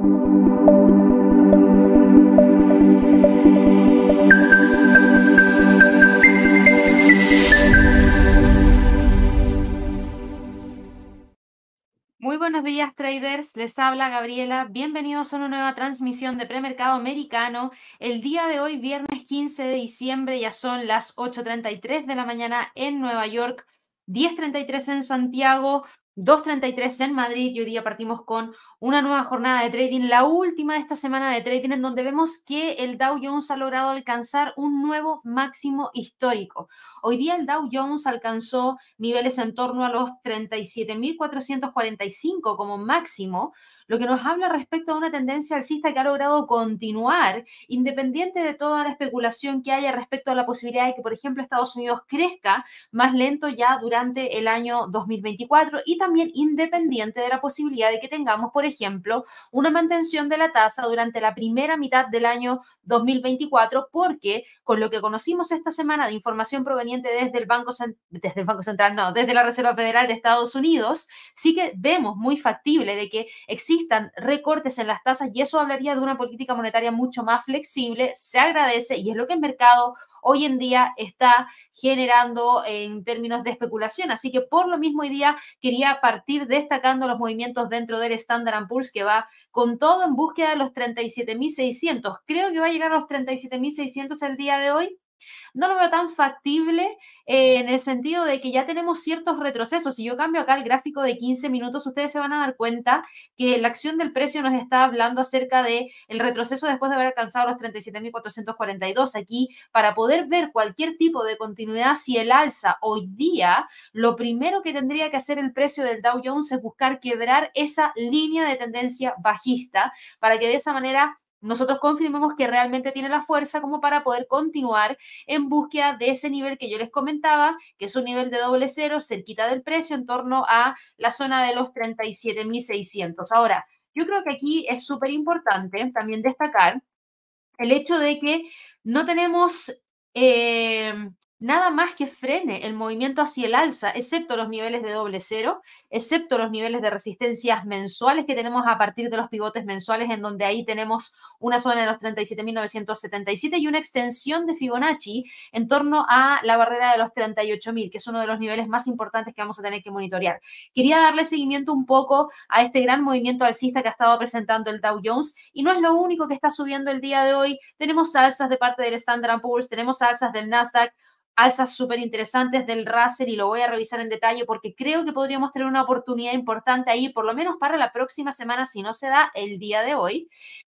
Muy buenos días traders, les habla Gabriela. Bienvenidos a una nueva transmisión de premercado americano. El día de hoy, viernes 15 de diciembre, ya son las 8.33 de la mañana en Nueva York, 10.33 en Santiago, 2.33 en Madrid y hoy día partimos con una nueva jornada de trading, la última de esta semana de trading, en donde vemos que el Dow Jones ha logrado alcanzar un nuevo máximo histórico. Hoy día el Dow Jones alcanzó niveles en torno a los 37.445 como máximo, lo que nos habla respecto a una tendencia alcista que ha logrado continuar, independiente de toda la especulación que haya respecto a la posibilidad de que, por ejemplo, Estados Unidos crezca más lento ya durante el año 2024 y también independiente de la posibilidad de que tengamos, por ejemplo, una mantención de la tasa durante la primera mitad del año 2024, porque con lo que conocimos esta semana de información proveniente desde el Banco, desde el Banco Central, no, desde la Reserva Federal de Estados Unidos, sí que vemos muy factible de que existan recortes en las tasas y eso hablaría de una política monetaria mucho más flexible, se agradece y es lo que el mercado hoy en día está generando en términos de especulación. Así que por lo mismo hoy día quería partir destacando los movimientos dentro del Standard Poor's que va con todo en búsqueda de los 37.600. Creo que va a llegar a los 37.600 el día de hoy no lo veo tan factible eh, en el sentido de que ya tenemos ciertos retrocesos. Si yo cambio acá el gráfico de 15 minutos, ustedes se van a dar cuenta que la acción del precio nos está hablando acerca de el retroceso después de haber alcanzado los 37.442. Aquí, para poder ver cualquier tipo de continuidad si el alza hoy día, lo primero que tendría que hacer el precio del Dow Jones es buscar quebrar esa línea de tendencia bajista para que de esa manera nosotros confirmemos que realmente tiene la fuerza como para poder continuar en búsqueda de ese nivel que yo les comentaba, que es un nivel de doble cero, cerquita del precio, en torno a la zona de los 37.600. Ahora, yo creo que aquí es súper importante también destacar el hecho de que no tenemos eh, nada más que frene el movimiento hacia el alza, excepto los niveles de doble cero, excepto los niveles de resistencias mensuales que tenemos a partir de los pivotes mensuales, en donde ahí tenemos una zona de los 37.977 y una extensión de Fibonacci en torno a la barrera de los 38.000, que es uno de los niveles más importantes que vamos a tener que monitorear. Quería darle seguimiento un poco a este gran movimiento alcista que ha estado presentando el Dow Jones y no es lo único que está subiendo el día de hoy. Tenemos alzas de parte del Standard Poor's, tenemos alzas del Nasdaq, alzas súper interesantes del Russell y lo voy a revisar en detalle porque creo que podríamos tener una oportunidad importante ahí, por lo menos para la próxima semana, si no se da el día de hoy.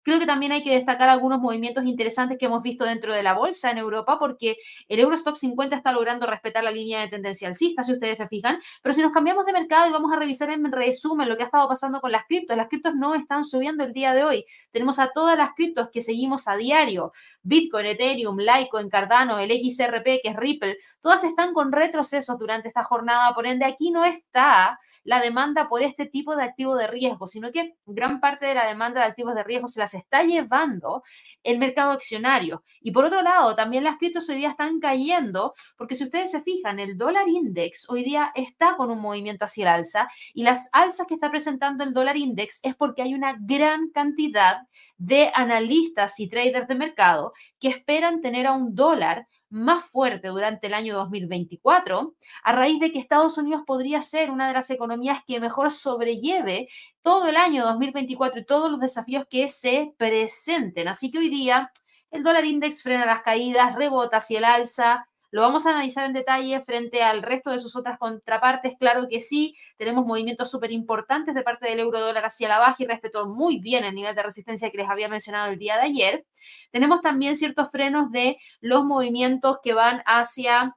Creo que también hay que destacar algunos movimientos interesantes que hemos visto dentro de la bolsa en Europa, porque el Eurostock 50 está logrando respetar la línea de tendencia alcista, si ustedes se fijan. Pero si nos cambiamos de mercado y vamos a revisar en resumen lo que ha estado pasando con las criptos, las criptos no están subiendo el día de hoy. Tenemos a todas las criptos que seguimos a diario: Bitcoin, Ethereum, Litecoin, Cardano, el XRP, que es Ripple, todas están con retrocesos durante esta jornada. Por ende, aquí no está la demanda por este tipo de activo de riesgo, sino que gran parte de la demanda de activos de riesgo se las está llevando el mercado accionario. Y por otro lado, también las criptos hoy día están cayendo, porque si ustedes se fijan, el dólar index hoy día está con un movimiento hacia el alza y las alzas que está presentando el dólar index es porque hay una gran cantidad de analistas y traders de mercado que esperan tener a un dólar más fuerte durante el año 2024, a raíz de que Estados Unidos podría ser una de las economías que mejor sobrelleve todo el año 2024 y todos los desafíos que se presenten. Así que hoy día el dólar index frena las caídas, rebota hacia el alza, lo vamos a analizar en detalle frente al resto de sus otras contrapartes. Claro que sí, tenemos movimientos súper importantes de parte del euro dólar hacia la baja y respetó muy bien el nivel de resistencia que les había mencionado el día de ayer. Tenemos también ciertos frenos de los movimientos que van hacia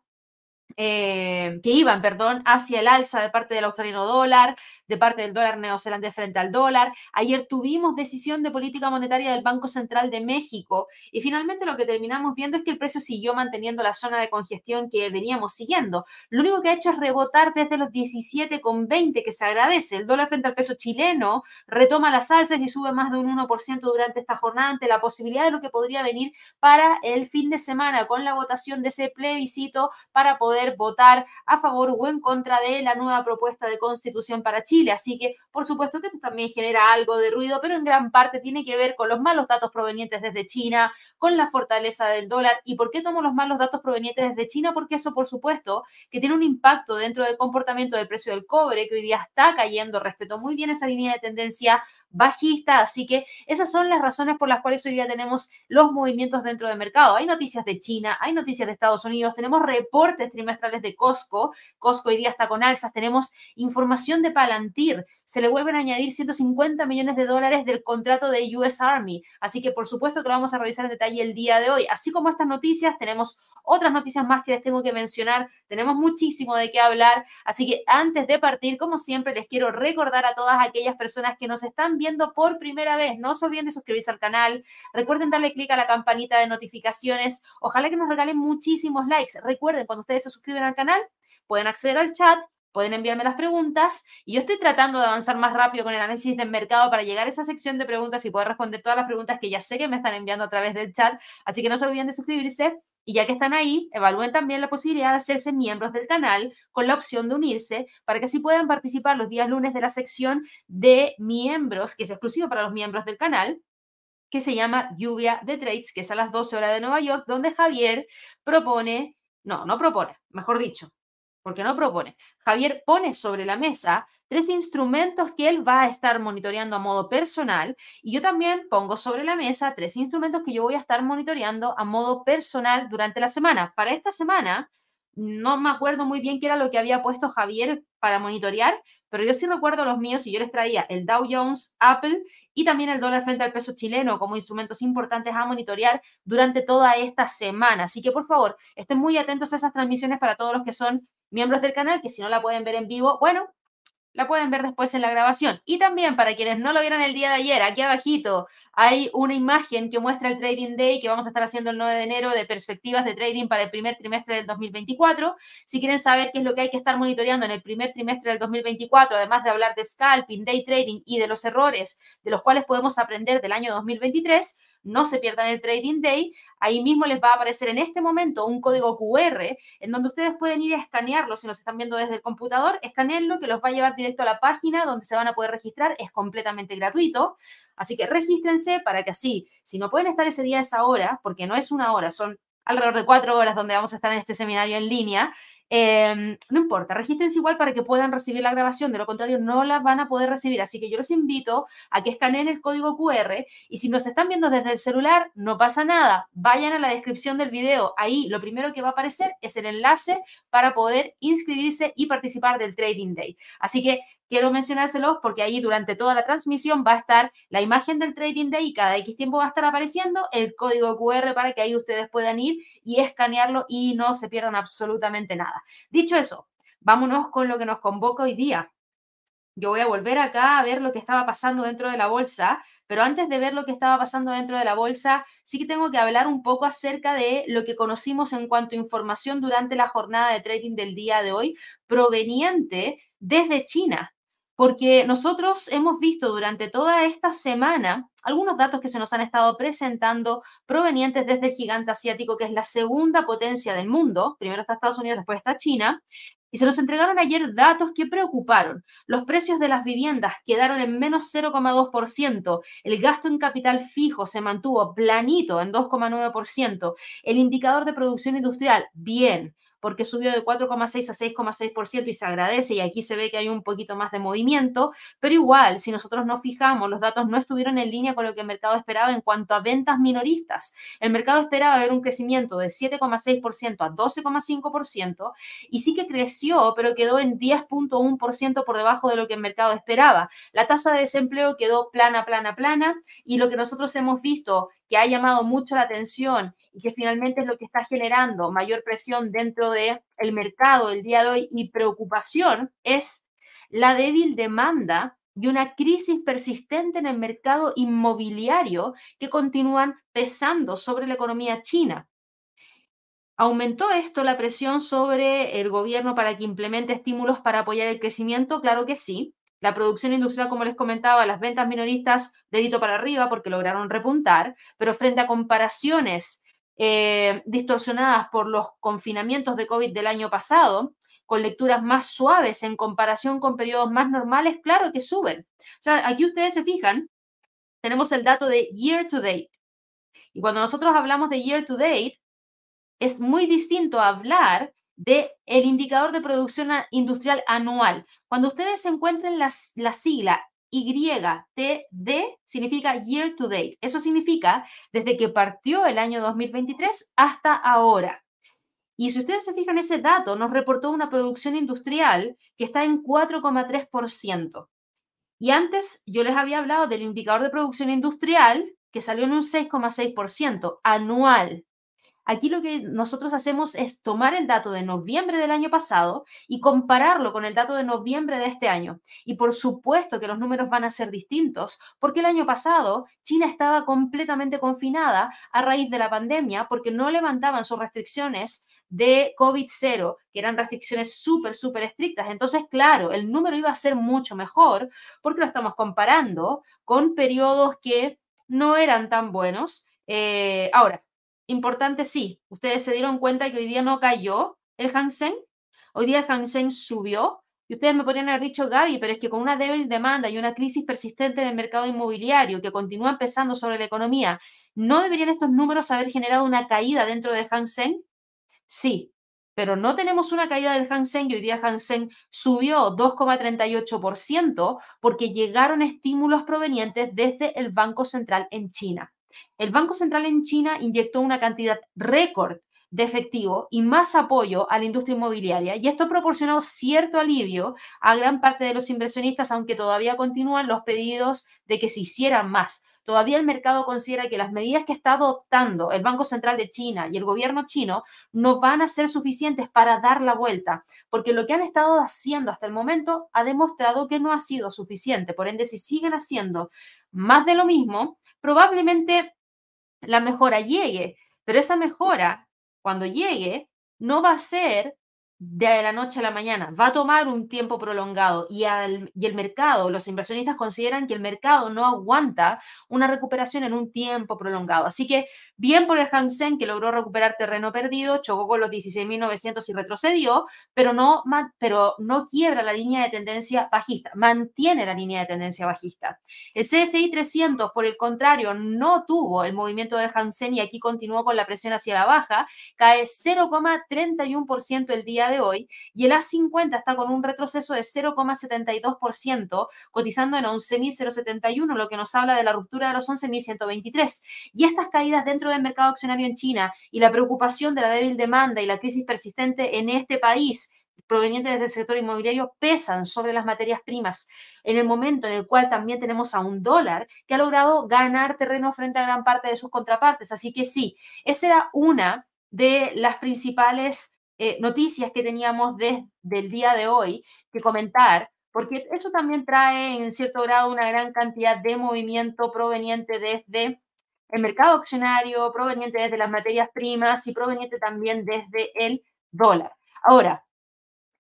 eh, que iban, perdón, hacia el alza de parte del australiano dólar, de parte del dólar neozelandés frente al dólar. Ayer tuvimos decisión de política monetaria del Banco Central de México y finalmente lo que terminamos viendo es que el precio siguió manteniendo la zona de congestión que veníamos siguiendo. Lo único que ha hecho es rebotar desde los 17,20 que se agradece. El dólar frente al peso chileno retoma las alzas y sube más de un 1% durante esta jornada ante la posibilidad de lo que podría venir para el fin de semana con la votación de ese plebiscito para poder votar a favor o en contra de la nueva propuesta de constitución para Chile. Así que, por supuesto que esto también genera algo de ruido, pero en gran parte tiene que ver con los malos datos provenientes desde China, con la fortaleza del dólar. ¿Y por qué tomo los malos datos provenientes desde China? Porque eso, por supuesto, que tiene un impacto dentro del comportamiento del precio del cobre, que hoy día está cayendo, respetó muy bien esa línea de tendencia bajista. Así que esas son las razones por las cuales hoy día tenemos los movimientos dentro del mercado. Hay noticias de China, hay noticias de Estados Unidos, tenemos reportes trimestrales de Costco. Costco hoy día está con alzas, tenemos información de Palantir. Se le vuelven a añadir 150 millones de dólares del contrato de US Army. Así que por supuesto que lo vamos a revisar en detalle el día de hoy. Así como estas noticias, tenemos otras noticias más que les tengo que mencionar. Tenemos muchísimo de qué hablar. Así que antes de partir, como siempre, les quiero recordar a todas aquellas personas que nos están viendo por primera vez, no se olviden de suscribirse al canal. Recuerden darle clic a la campanita de notificaciones. Ojalá que nos regalen muchísimos likes. Recuerden, cuando ustedes se suscriben al canal, pueden acceder al chat, pueden enviarme las preguntas y yo estoy tratando de avanzar más rápido con el análisis del mercado para llegar a esa sección de preguntas y poder responder todas las preguntas que ya sé que me están enviando a través del chat. Así que no se olviden de suscribirse y ya que están ahí, evalúen también la posibilidad de hacerse miembros del canal con la opción de unirse para que así puedan participar los días lunes de la sección de miembros, que es exclusivo para los miembros del canal que se llama Lluvia de Trades, que es a las 12 horas de Nueva York, donde Javier propone, no, no propone, mejor dicho, porque no propone. Javier pone sobre la mesa tres instrumentos que él va a estar monitoreando a modo personal y yo también pongo sobre la mesa tres instrumentos que yo voy a estar monitoreando a modo personal durante la semana. Para esta semana, no me acuerdo muy bien qué era lo que había puesto Javier para monitorear, pero yo sí recuerdo los míos y yo les traía el Dow Jones, Apple y también el dólar frente al peso chileno como instrumentos importantes a monitorear durante toda esta semana. Así que por favor, estén muy atentos a esas transmisiones para todos los que son miembros del canal, que si no la pueden ver en vivo, bueno, la pueden ver después en la grabación. Y también para quienes no lo vieron el día de ayer, aquí abajito hay una imagen que muestra el Trading Day que vamos a estar haciendo el 9 de enero de perspectivas de trading para el primer trimestre del 2024. Si quieren saber qué es lo que hay que estar monitoreando en el primer trimestre del 2024, además de hablar de scalping, day trading y de los errores de los cuales podemos aprender del año 2023, no se pierdan el Trading Day. Ahí mismo les va a aparecer en este momento un código QR en donde ustedes pueden ir a escanearlo. Si nos están viendo desde el computador, escaneenlo que los va a llevar directo a la página donde se van a poder registrar. Es completamente gratuito. Así que regístrense para que así, si no pueden estar ese día a esa hora, porque no es una hora, son alrededor de cuatro horas donde vamos a estar en este seminario en línea, Em, no importa, regístrense igual para que puedan recibir la grabación, de lo contrario no la van a poder recibir. Así que yo los invito a que escaneen el código QR y si nos están viendo desde el celular, no pasa nada. Vayan a la descripción del video. Ahí lo primero que va a aparecer es el enlace para poder inscribirse y participar del Trading Day. Así que quiero mencionárselos porque ahí durante toda la transmisión va a estar la imagen del Trading Day y cada X tiempo va a estar apareciendo el código QR para que ahí ustedes puedan ir y escanearlo y no se pierdan absolutamente nada. Dicho eso, vámonos con lo que nos convoca hoy día. Yo voy a volver acá a ver lo que estaba pasando dentro de la bolsa, pero antes de ver lo que estaba pasando dentro de la bolsa, sí que tengo que hablar un poco acerca de lo que conocimos en cuanto a información durante la jornada de trading del día de hoy, proveniente desde China porque nosotros hemos visto durante toda esta semana algunos datos que se nos han estado presentando provenientes desde el gigante asiático, que es la segunda potencia del mundo. Primero está Estados Unidos, después está China. Y se nos entregaron ayer datos que preocuparon. Los precios de las viviendas quedaron en menos 0,2%. El gasto en capital fijo se mantuvo planito en 2,9%. El indicador de producción industrial, bien porque subió de 4,6 a 6,6% y se agradece y aquí se ve que hay un poquito más de movimiento, pero igual, si nosotros nos fijamos, los datos no estuvieron en línea con lo que el mercado esperaba en cuanto a ventas minoristas. El mercado esperaba ver un crecimiento de 7,6% a 12,5% y sí que creció, pero quedó en 10,1% por debajo de lo que el mercado esperaba. La tasa de desempleo quedó plana, plana, plana y lo que nosotros hemos visto que ha llamado mucho la atención y que finalmente es lo que está generando mayor presión dentro del el mercado el día de hoy y preocupación es la débil demanda y una crisis persistente en el mercado inmobiliario que continúan pesando sobre la economía china. ¿Aumentó esto la presión sobre el gobierno para que implemente estímulos para apoyar el crecimiento? Claro que sí. La producción industrial, como les comentaba, las ventas minoristas, dedito para arriba porque lograron repuntar, pero frente a comparaciones eh, distorsionadas por los confinamientos de COVID del año pasado, con lecturas más suaves en comparación con periodos más normales, claro que suben. O sea, aquí ustedes se fijan, tenemos el dato de year to date. Y cuando nosotros hablamos de year to date, es muy distinto hablar de el indicador de producción industrial anual. Cuando ustedes encuentren la, la sigla YTD, significa year to date. Eso significa desde que partió el año 2023 hasta ahora. Y si ustedes se fijan, ese dato nos reportó una producción industrial que está en 4,3%. Y antes yo les había hablado del indicador de producción industrial que salió en un 6,6% anual. Aquí lo que nosotros hacemos es tomar el dato de noviembre del año pasado y compararlo con el dato de noviembre de este año. Y por supuesto que los números van a ser distintos, porque el año pasado China estaba completamente confinada a raíz de la pandemia, porque no levantaban sus restricciones de COVID-0, que eran restricciones súper, súper estrictas. Entonces, claro, el número iba a ser mucho mejor porque lo estamos comparando con periodos que no eran tan buenos. Eh, ahora, importante sí, ustedes se dieron cuenta que hoy día no cayó el Hansen, hoy día el Hansen subió. Y ustedes me podrían haber dicho, Gaby, pero es que con una débil demanda y una crisis persistente en el mercado inmobiliario que continúa empezando sobre la economía, ¿no deberían estos números haber generado una caída dentro del Hansen? Sí, pero no tenemos una caída del Hansen y hoy día Hansen subió 2,38% porque llegaron estímulos provenientes desde el Banco Central en China. El Banco Central en China inyectó una cantidad récord de efectivo y más apoyo a la industria inmobiliaria y esto proporcionó cierto alivio a gran parte de los inversionistas, aunque todavía continúan los pedidos de que se hicieran más. Todavía el mercado considera que las medidas que está adoptando el Banco Central de China y el gobierno chino no van a ser suficientes para dar la vuelta, porque lo que han estado haciendo hasta el momento ha demostrado que no ha sido suficiente. Por ende, si siguen haciendo más de lo mismo, probablemente la mejora llegue, pero esa mejora, cuando llegue, no va a ser de la noche a la mañana, va a tomar un tiempo prolongado y, y, el mercado, los inversionistas consideran que el mercado no aguanta una recuperación en un tiempo prolongado. Así que bien por el Hansen que logró recuperar terreno perdido, chocó con los 16.900 y retrocedió, pero no, pero no quiebra la línea de tendencia bajista, mantiene la línea de tendencia bajista. El CSI 300, por el contrario, no tuvo el movimiento del Hansen y aquí continuó con la presión hacia la baja, cae 0,31% el día de hoy y el A50 está con un retroceso de 0,72%, cotizando en 11.071, lo que nos habla de la ruptura de los 11.123. Y estas caídas dentro del mercado accionario en China y la preocupación de la débil demanda y la crisis persistente en este país provenientes del sector inmobiliario pesan sobre las materias primas, en el momento en el cual también tenemos a un dólar que ha logrado ganar terreno frente a gran parte de sus contrapartes. Así que sí, esa era una de las principales eh, noticias que teníamos desde el día de hoy que comentar, porque eso también trae en cierto grado una gran cantidad de movimiento proveniente desde el mercado accionario, proveniente desde las materias primas y proveniente también desde el dólar. Ahora,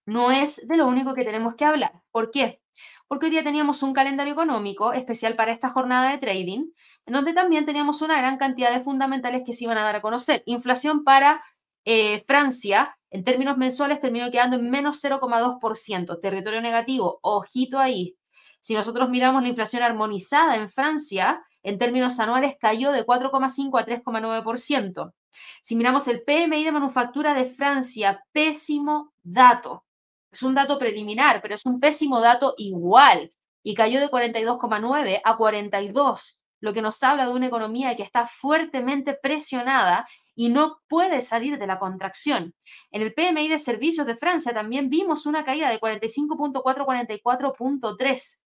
no es de lo único que tenemos que hablar. ¿Por qué? Porque hoy día teníamos un calendario económico especial para esta jornada de trading, en donde también teníamos una gran cantidad de fundamentales que se iban a dar a conocer. Inflación para eh, Francia en términos mensuales terminó quedando en menos 0,2%. Territorio negativo, ojito ahí. Si nosotros miramos la inflación armonizada en Francia, en términos anuales cayó de 4,5 a 3,9%. Si miramos el PMI de manufactura de Francia, pésimo dato. Es un dato preliminar, pero es un pésimo dato igual. Y cayó de 42,9 a 42, lo que nos habla de una economía que está fuertemente presionada y no puede salir de la contracción. En el PMI de servicios de Francia también vimos una caída de 45.4 44.3.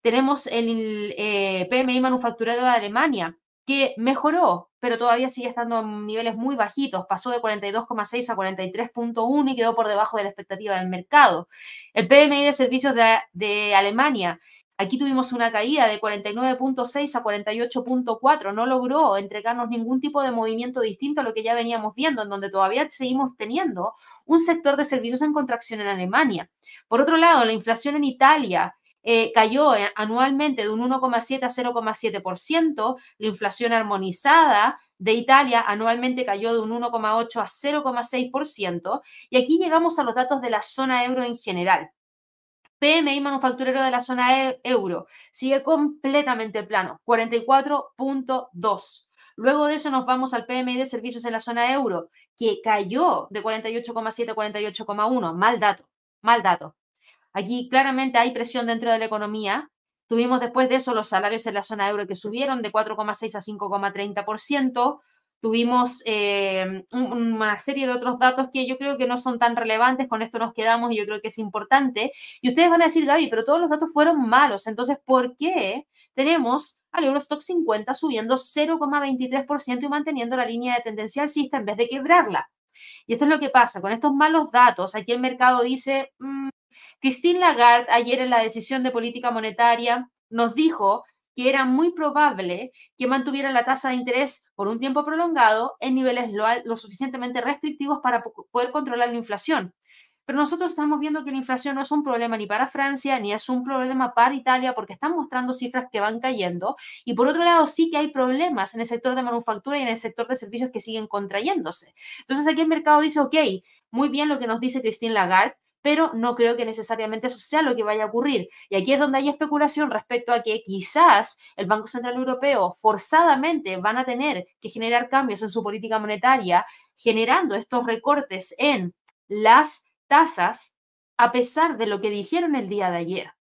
Tenemos el eh, PMI manufacturero de Alemania, que mejoró, pero todavía sigue estando en niveles muy bajitos. Pasó de 42,6 a 43,1 y quedó por debajo de la expectativa del mercado. El PMI de servicios de Alemania Aquí tuvimos una caída de 49.6 a 48.4. No logró entregarnos ningún tipo de movimiento distinto a lo que ya veníamos viendo, en donde todavía seguimos teniendo un sector de servicios en contracción en Alemania. Por otro lado, la inflación en Italia eh, cayó eh, anualmente de un 1,7 a 0,7%, la inflación armonizada de Italia anualmente cayó de un 1,8 a 0,6%, y aquí llegamos a los datos de la zona euro en general. PMI manufacturero de la zona e, euro sigue completamente plano, 44.2. Luego de eso nos vamos al PMI de servicios en la zona euro, que cayó de 48,7 a 48,1. Mal dato, mal dato. Aquí claramente hay presión dentro de la economía. Tuvimos después de eso los salarios en la zona euro que subieron de 4,6 a 5,30%. Tuvimos eh, una serie de otros datos que yo creo que no son tan relevantes, con esto nos quedamos y yo creo que es importante. Y ustedes van a decir, Gaby, pero todos los datos fueron malos, entonces, ¿por qué tenemos al Eurostock 50 subiendo 0,23% y manteniendo la línea de tendencia alcista en vez de quebrarla? Y esto es lo que pasa con estos malos datos. Aquí el mercado dice, mm, Christine Lagarde ayer en la decisión de política monetaria nos dijo que era muy probable que mantuviera la tasa de interés por un tiempo prolongado en niveles lo, suficientemente restrictivos para poder controlar la inflación. Pero nosotros estamos viendo que la inflación no es un problema ni para Francia ni es un problema para Italia porque están mostrando cifras que van cayendo. Y por otro lado, sí que hay problemas en el sector de manufactura y en el sector de servicios que siguen contrayéndose. Entonces aquí el mercado dice, ok, muy bien lo que nos dice Christine Lagarde, pero no creo que necesariamente eso sea lo que vaya a ocurrir. Y aquí es donde hay especulación respecto a que quizás el Banco Central Europeo forzadamente van a tener que generar cambios en su política monetaria, generando estos recortes en las tasas, a pesar de lo que dijeron el día de ayer.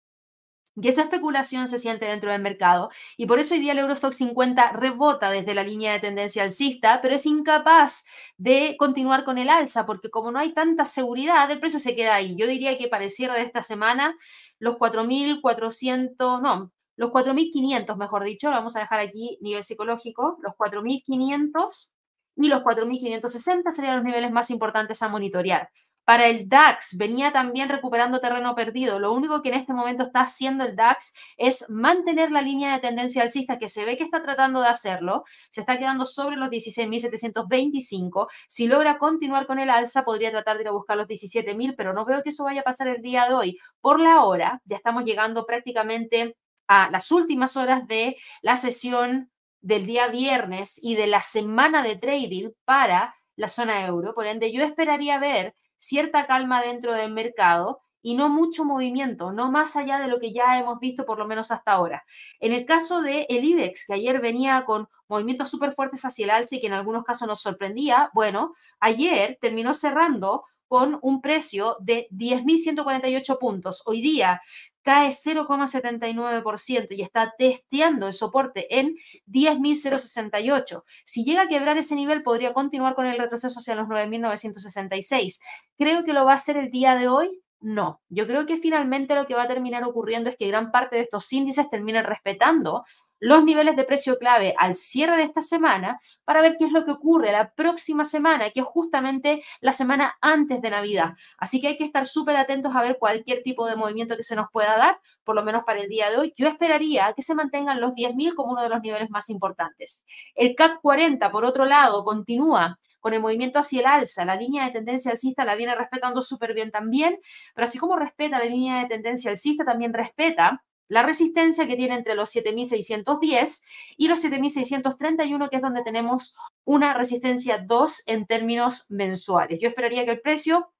Y esa especulación se siente dentro del mercado y por eso hoy día el Eurostock 50 rebota desde la línea de tendencia alcista, pero es incapaz de continuar con el alza porque como no hay tanta seguridad, el precio se queda ahí. Yo diría que para el cierre de esta semana, los 4.400, no, los 4.500, mejor dicho, vamos a dejar aquí nivel psicológico, los 4.500 y los 4.560 serían los niveles más importantes a monitorear. Para el DAX venía también recuperando terreno perdido. Lo único que en este momento está haciendo el DAX es mantener la línea de tendencia alcista que se ve que está tratando de hacerlo. Se está quedando sobre los 16.725. Si logra continuar con el alza, podría tratar de ir a buscar los 17.000, pero no veo que eso vaya a pasar el día de hoy. Por la hora, ya estamos llegando prácticamente a las últimas horas de la sesión del día viernes y de la semana de trading para la zona euro. Por ende, yo esperaría ver cierta calma dentro del mercado y no mucho movimiento, no más allá de lo que ya hemos visto por lo menos hasta ahora. En el caso de el IBEX, que ayer venía con movimientos súper fuertes hacia el alza y que en algunos casos nos sorprendía, bueno, ayer terminó cerrando con un precio de 10.148 puntos. Hoy día cae 0,79% y está testeando el soporte en 10.068. Si llega a quebrar ese nivel, podría continuar con el retroceso hacia los 9.966. Creo que lo va a hacer el día de hoy. No, yo creo que finalmente lo que va a terminar ocurriendo es que gran parte de estos índices terminen respetando los niveles de precio clave al cierre de esta semana para ver qué es lo que ocurre la próxima semana, que es justamente la semana antes de Navidad. Así que hay que estar súper atentos a ver cualquier tipo de movimiento que se nos pueda dar, por lo menos para el día de hoy. Yo esperaría que se mantengan los 10.000 como uno de los niveles más importantes. El CAC 40, por otro lado, continúa con el movimiento hacia el alza. La línea de tendencia alcista la viene respetando súper bien también, pero así como respeta la línea de tendencia alcista, también respeta la resistencia que tiene entre los 7610 y los 7631, que es donde tenemos una resistencia 2 en términos mensuales. Yo esperaría que el precio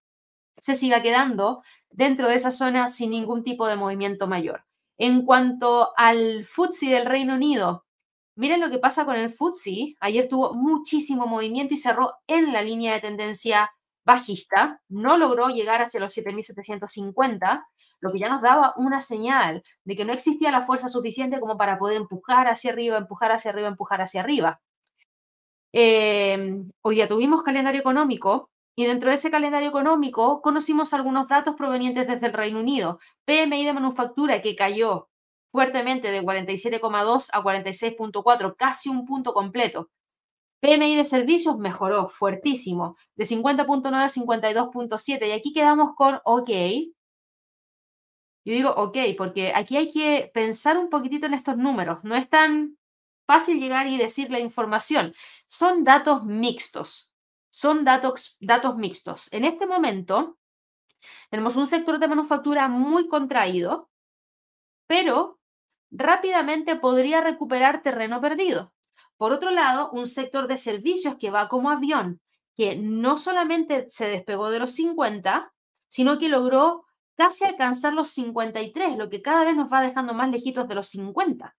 se siga quedando dentro de esa zona sin ningún tipo de movimiento mayor. En cuanto al FTSE del Reino Unido, miren lo que pasa con el FTSE. Ayer tuvo muchísimo movimiento y cerró en la línea de tendencia bajista, no logró llegar hacia los 7.750, lo que ya nos daba una señal de que no existía la fuerza suficiente como para poder empujar hacia arriba, empujar hacia arriba, empujar hacia arriba. Eh, hoy ya tuvimos calendario económico y dentro de ese calendario económico conocimos algunos datos provenientes desde el Reino Unido. PMI de manufactura que cayó fuertemente de 47,2 a 46,4, casi un punto completo. PMI de servicios mejoró fuertísimo, de 50.9 a 52.7. Y aquí quedamos con OK. Yo digo OK, porque aquí hay que pensar un poquitito en estos números. No es tan fácil llegar y decir la información. Son datos mixtos. Son datos, datos mixtos. En este momento tenemos un sector de manufactura muy contraído, pero rápidamente podría recuperar terreno perdido. Por otro lado, un sector de servicios que va como avión, que no solamente se despegó de los 50, sino que logró casi alcanzar los 53, lo que cada vez nos va dejando más lejitos de los 50.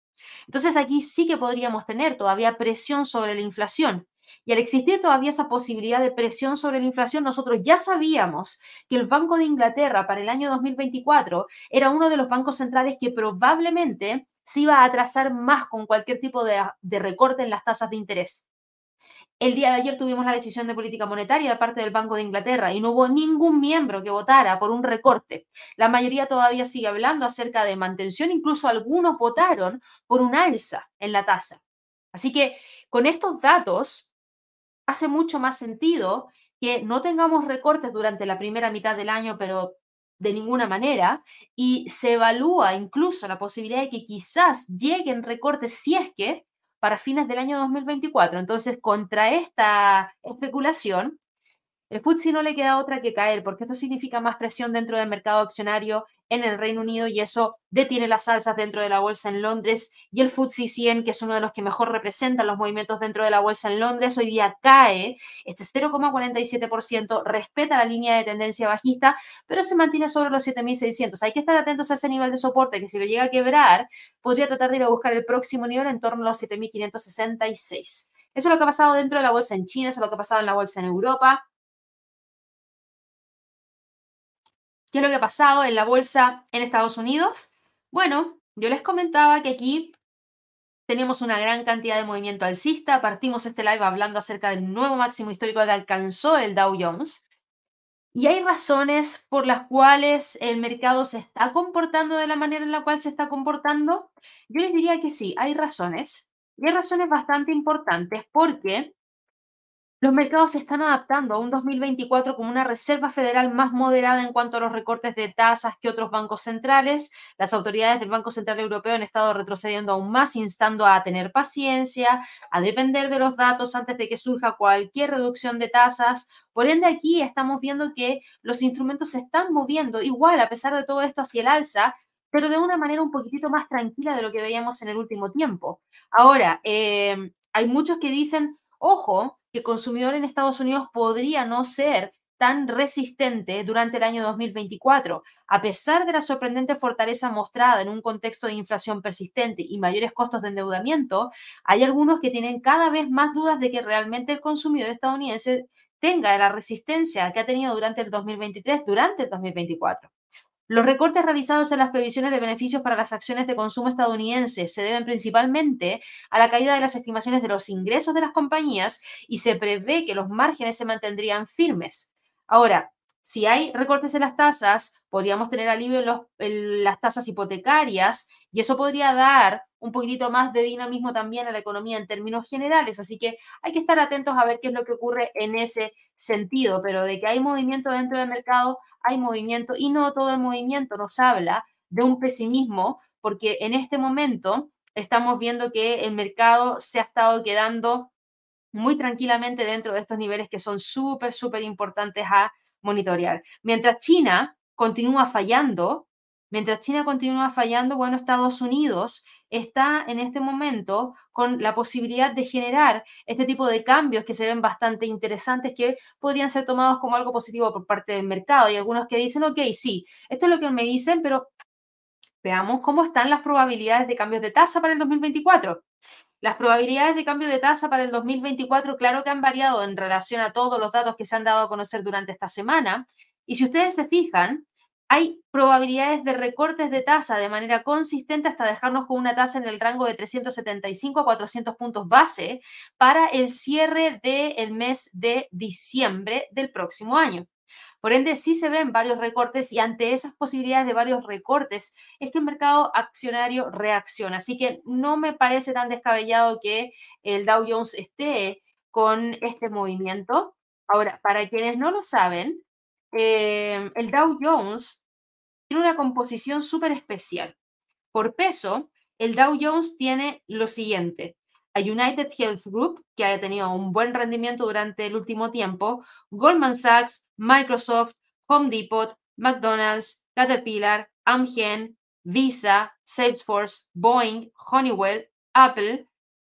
Entonces aquí sí que podríamos tener todavía presión sobre la inflación. Y al existir todavía esa posibilidad de presión sobre la inflación, nosotros ya sabíamos que el Banco de Inglaterra para el año 2024 era uno de los bancos centrales que probablemente se iba a atrasar más con cualquier tipo de, de recorte en las tasas de interés. El día de ayer tuvimos la decisión de política monetaria de parte del Banco de Inglaterra y no hubo ningún miembro que votara por un recorte. La mayoría todavía sigue hablando acerca de mantención, incluso algunos votaron por un alza en la tasa. Así que con estos datos hace mucho más sentido que no tengamos recortes durante la primera mitad del año, pero de ninguna manera, y se evalúa incluso la posibilidad de que quizás lleguen recortes si es que para fines del año 2024. Entonces, contra esta especulación, el FTSE no le queda otra que caer, porque esto significa más presión dentro del mercado accionario en el Reino Unido y eso detiene las alzas dentro de la bolsa en Londres y el FTSE 100, que es uno de los que mejor representan los movimientos dentro de la bolsa en Londres, hoy día cae este 0,47%, respeta la línea de tendencia bajista, pero se mantiene sobre los 7.600. Hay que estar atentos a ese nivel de soporte que si lo llega a quebrar, podría tratar de ir a buscar el próximo nivel en torno a los 7.566. Eso es lo que ha pasado dentro de la bolsa en China, eso es lo que ha pasado en la bolsa en Europa. ¿Qué es lo que ha pasado en la bolsa en Estados Unidos? Bueno, yo les comentaba que aquí tenemos una gran cantidad de movimiento alcista. Partimos este live hablando acerca del nuevo máximo histórico que alcanzó el Dow Jones. Y hay razones por las cuales el mercado se está comportando de la manera en la cual se está comportando. Yo les diría que sí, hay razones. Y hay razones bastante importantes porque los mercados se están adaptando a un 2024 como una Reserva Federal más moderada en cuanto a los recortes de tasas que otros bancos centrales. Las autoridades del Banco Central Europeo han estado retrocediendo aún más, instando a tener paciencia, a depender de los datos antes de que surja cualquier reducción de tasas. Por ende, aquí estamos viendo que los instrumentos se están moviendo igual, a pesar de todo esto, hacia el alza, pero de una manera un poquitito más tranquila de lo que veíamos en el último tiempo. Ahora, eh, hay muchos que dicen, ojo, que el consumidor en Estados Unidos podría no ser tan resistente durante el año 2024. A pesar de la sorprendente fortaleza mostrada en un contexto de inflación persistente y mayores costos de endeudamiento, hay algunos que tienen cada vez más dudas de que realmente el consumidor estadounidense tenga la resistencia que ha tenido durante el 2023, durante el 2024. Los recortes realizados en las previsiones de beneficios para las acciones de consumo estadounidenses se deben principalmente a la caída de las estimaciones de los ingresos de las compañías y se prevé que los márgenes se mantendrían firmes. Ahora, si hay recortes en las tasas, podríamos tener alivio en, las tasas hipotecarias y eso podría dar un poquitito más de dinamismo también a la economía en términos generales. Así que hay que estar atentos a ver qué es lo que ocurre en ese sentido, pero de que hay movimiento dentro del mercado, hay movimiento y no todo el movimiento nos habla de un pesimismo, porque en este momento estamos viendo que el mercado se ha estado quedando muy tranquilamente dentro de estos niveles que son súper, súper importantes a monitorear. Mientras China continúa fallando, mientras China continúa fallando, bueno, Estados Unidos está en este momento con la posibilidad de generar este tipo de cambios que se ven bastante interesantes, que podrían ser tomados como algo positivo por parte del mercado. Y algunos que dicen, ok, sí, esto es lo que me dicen, pero veamos cómo están las probabilidades de cambios de tasa para el 2024. Las probabilidades de cambio de tasa para el 2024, claro que han variado en relación a todos los datos que se han dado a conocer durante esta semana. Y si ustedes se fijan, hay probabilidades de recortes de tasa de manera consistente hasta dejarnos con una tasa en el rango de 375 a 400 puntos base para el cierre del mes de diciembre del próximo año. Por ende, sí se ven varios recortes y ante esas posibilidades de varios recortes es que el mercado accionario reacciona. Así que no me parece tan descabellado que el Dow Jones esté con este movimiento. Ahora, para quienes no lo saben, eh, el Dow Jones tiene una composición súper especial. Por peso, el Dow Jones tiene lo siguiente. A United Health Group, que haya tenido un buen rendimiento durante el último tiempo, Goldman Sachs, Microsoft, Home Depot, McDonald's, Caterpillar, Amgen, Visa, Salesforce, Boeing, Honeywell, Apple,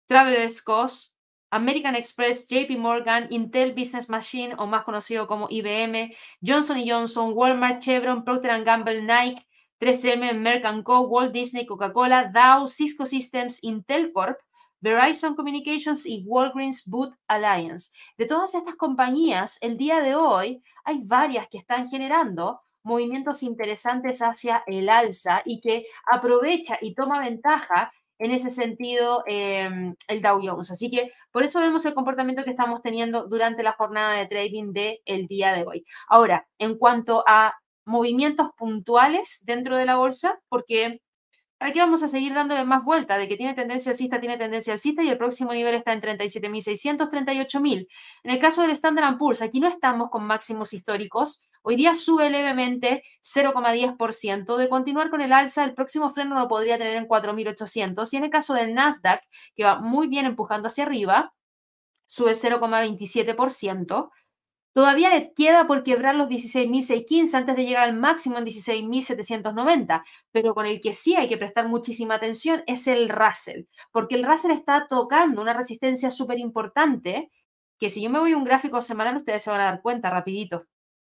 Travelers Cost, American Express, JP Morgan, Intel Business Machine, o más conocido como IBM, Johnson Johnson, Walmart, Chevron, Procter Gamble, Nike, 3M, Merck Co., Walt Disney, Coca-Cola, Dow, Cisco Systems, Intel Corp., Verizon Communications y Walgreens Boot Alliance. De todas estas compañías, el día de hoy hay varias que están generando movimientos interesantes hacia el alza y que aprovecha y toma ventaja en ese sentido em, el Dow Jones. Así que por eso vemos el comportamiento que estamos teniendo durante la jornada de trading del el día de hoy. Ahora, en cuanto a movimientos puntuales dentro de la bolsa, porque ¿Para qué vamos a seguir dándole más vuelta? De que tiene tendencia alcista, tiene tendencia alcista y el próximo nivel está en 37.600, 38.000. En el caso del Standard Poor's, aquí no estamos con máximos históricos. Hoy día sube levemente 0,10%. De continuar con el alza, el próximo freno lo podría tener en 4.800. Y en el caso del Nasdaq, que va muy bien empujando hacia arriba, sube 0,27%. Todavía le queda por quebrar los 16.615 antes de llegar al máximo en 16.790, pero con el que sí hay que prestar muchísima atención es el Russell, porque el Russell está tocando una resistencia súper importante que si yo me voy a un gráfico semanal ustedes se van a dar cuenta rapidito.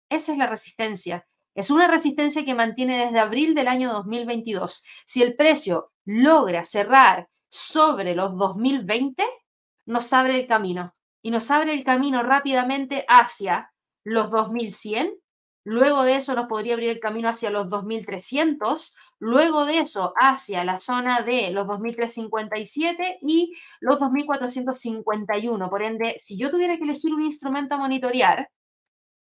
Esa es la resistencia. Es una resistencia que mantiene desde abril del año 2022. Si el precio logra cerrar sobre los 2020, nos abre el camino y nos abre el camino rápidamente hacia los 2100. Luego de eso nos podría abrir el camino hacia los 2300. Luego de eso hacia la zona de los 2357 y los 2451. Por ende, si yo tuviera que elegir un instrumento a monitorear,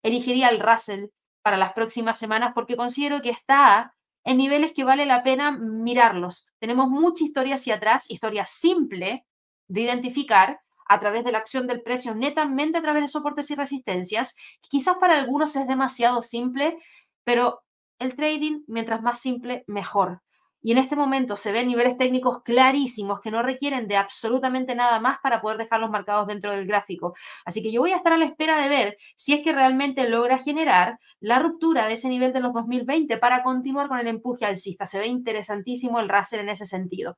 elegiría el Russell para las próximas semanas porque considero que está en niveles que vale la pena mirarlos. Tenemos mucha historia hacia atrás, historia simple de identificar, a través de la acción del precio netamente a través de soportes y resistencias. Quizás para algunos es demasiado simple, pero el trading, mientras más simple, mejor. Y en este momento se ven niveles técnicos clarísimos que no requieren de absolutamente nada más para poder dejarlos marcados dentro del gráfico. Así que yo voy a estar a la espera de ver si es que realmente logra generar la ruptura de ese nivel de los 2020 para continuar con el empuje alcista. Se ve interesantísimo el Russell en ese sentido.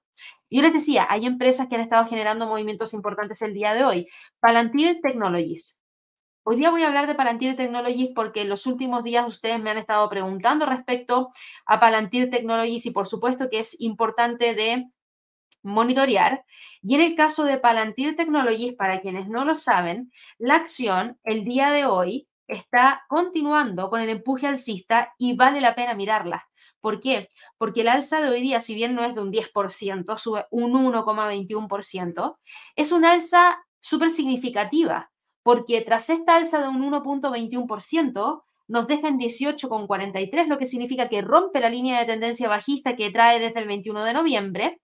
Yo les decía, hay empresas que han estado generando movimientos importantes el día de hoy. Palantir Technologies. Hoy día voy a hablar de Palantir Technologies porque en los últimos días ustedes me han estado preguntando respecto a Palantir Technologies y por supuesto que es importante de monitorear. Y en el caso de Palantir Technologies, para quienes no lo saben, la acción el día de hoy está continuando con el empuje alcista y vale la pena mirarla. ¿Por qué? Porque el alza de hoy día, si bien no es de un 10%, sube un 1,21%, es una alza súper significativa porque tras esta alza de un 1.21%, nos deja en 18,43, lo que significa que rompe la línea de tendencia bajista que trae desde el 21 de noviembre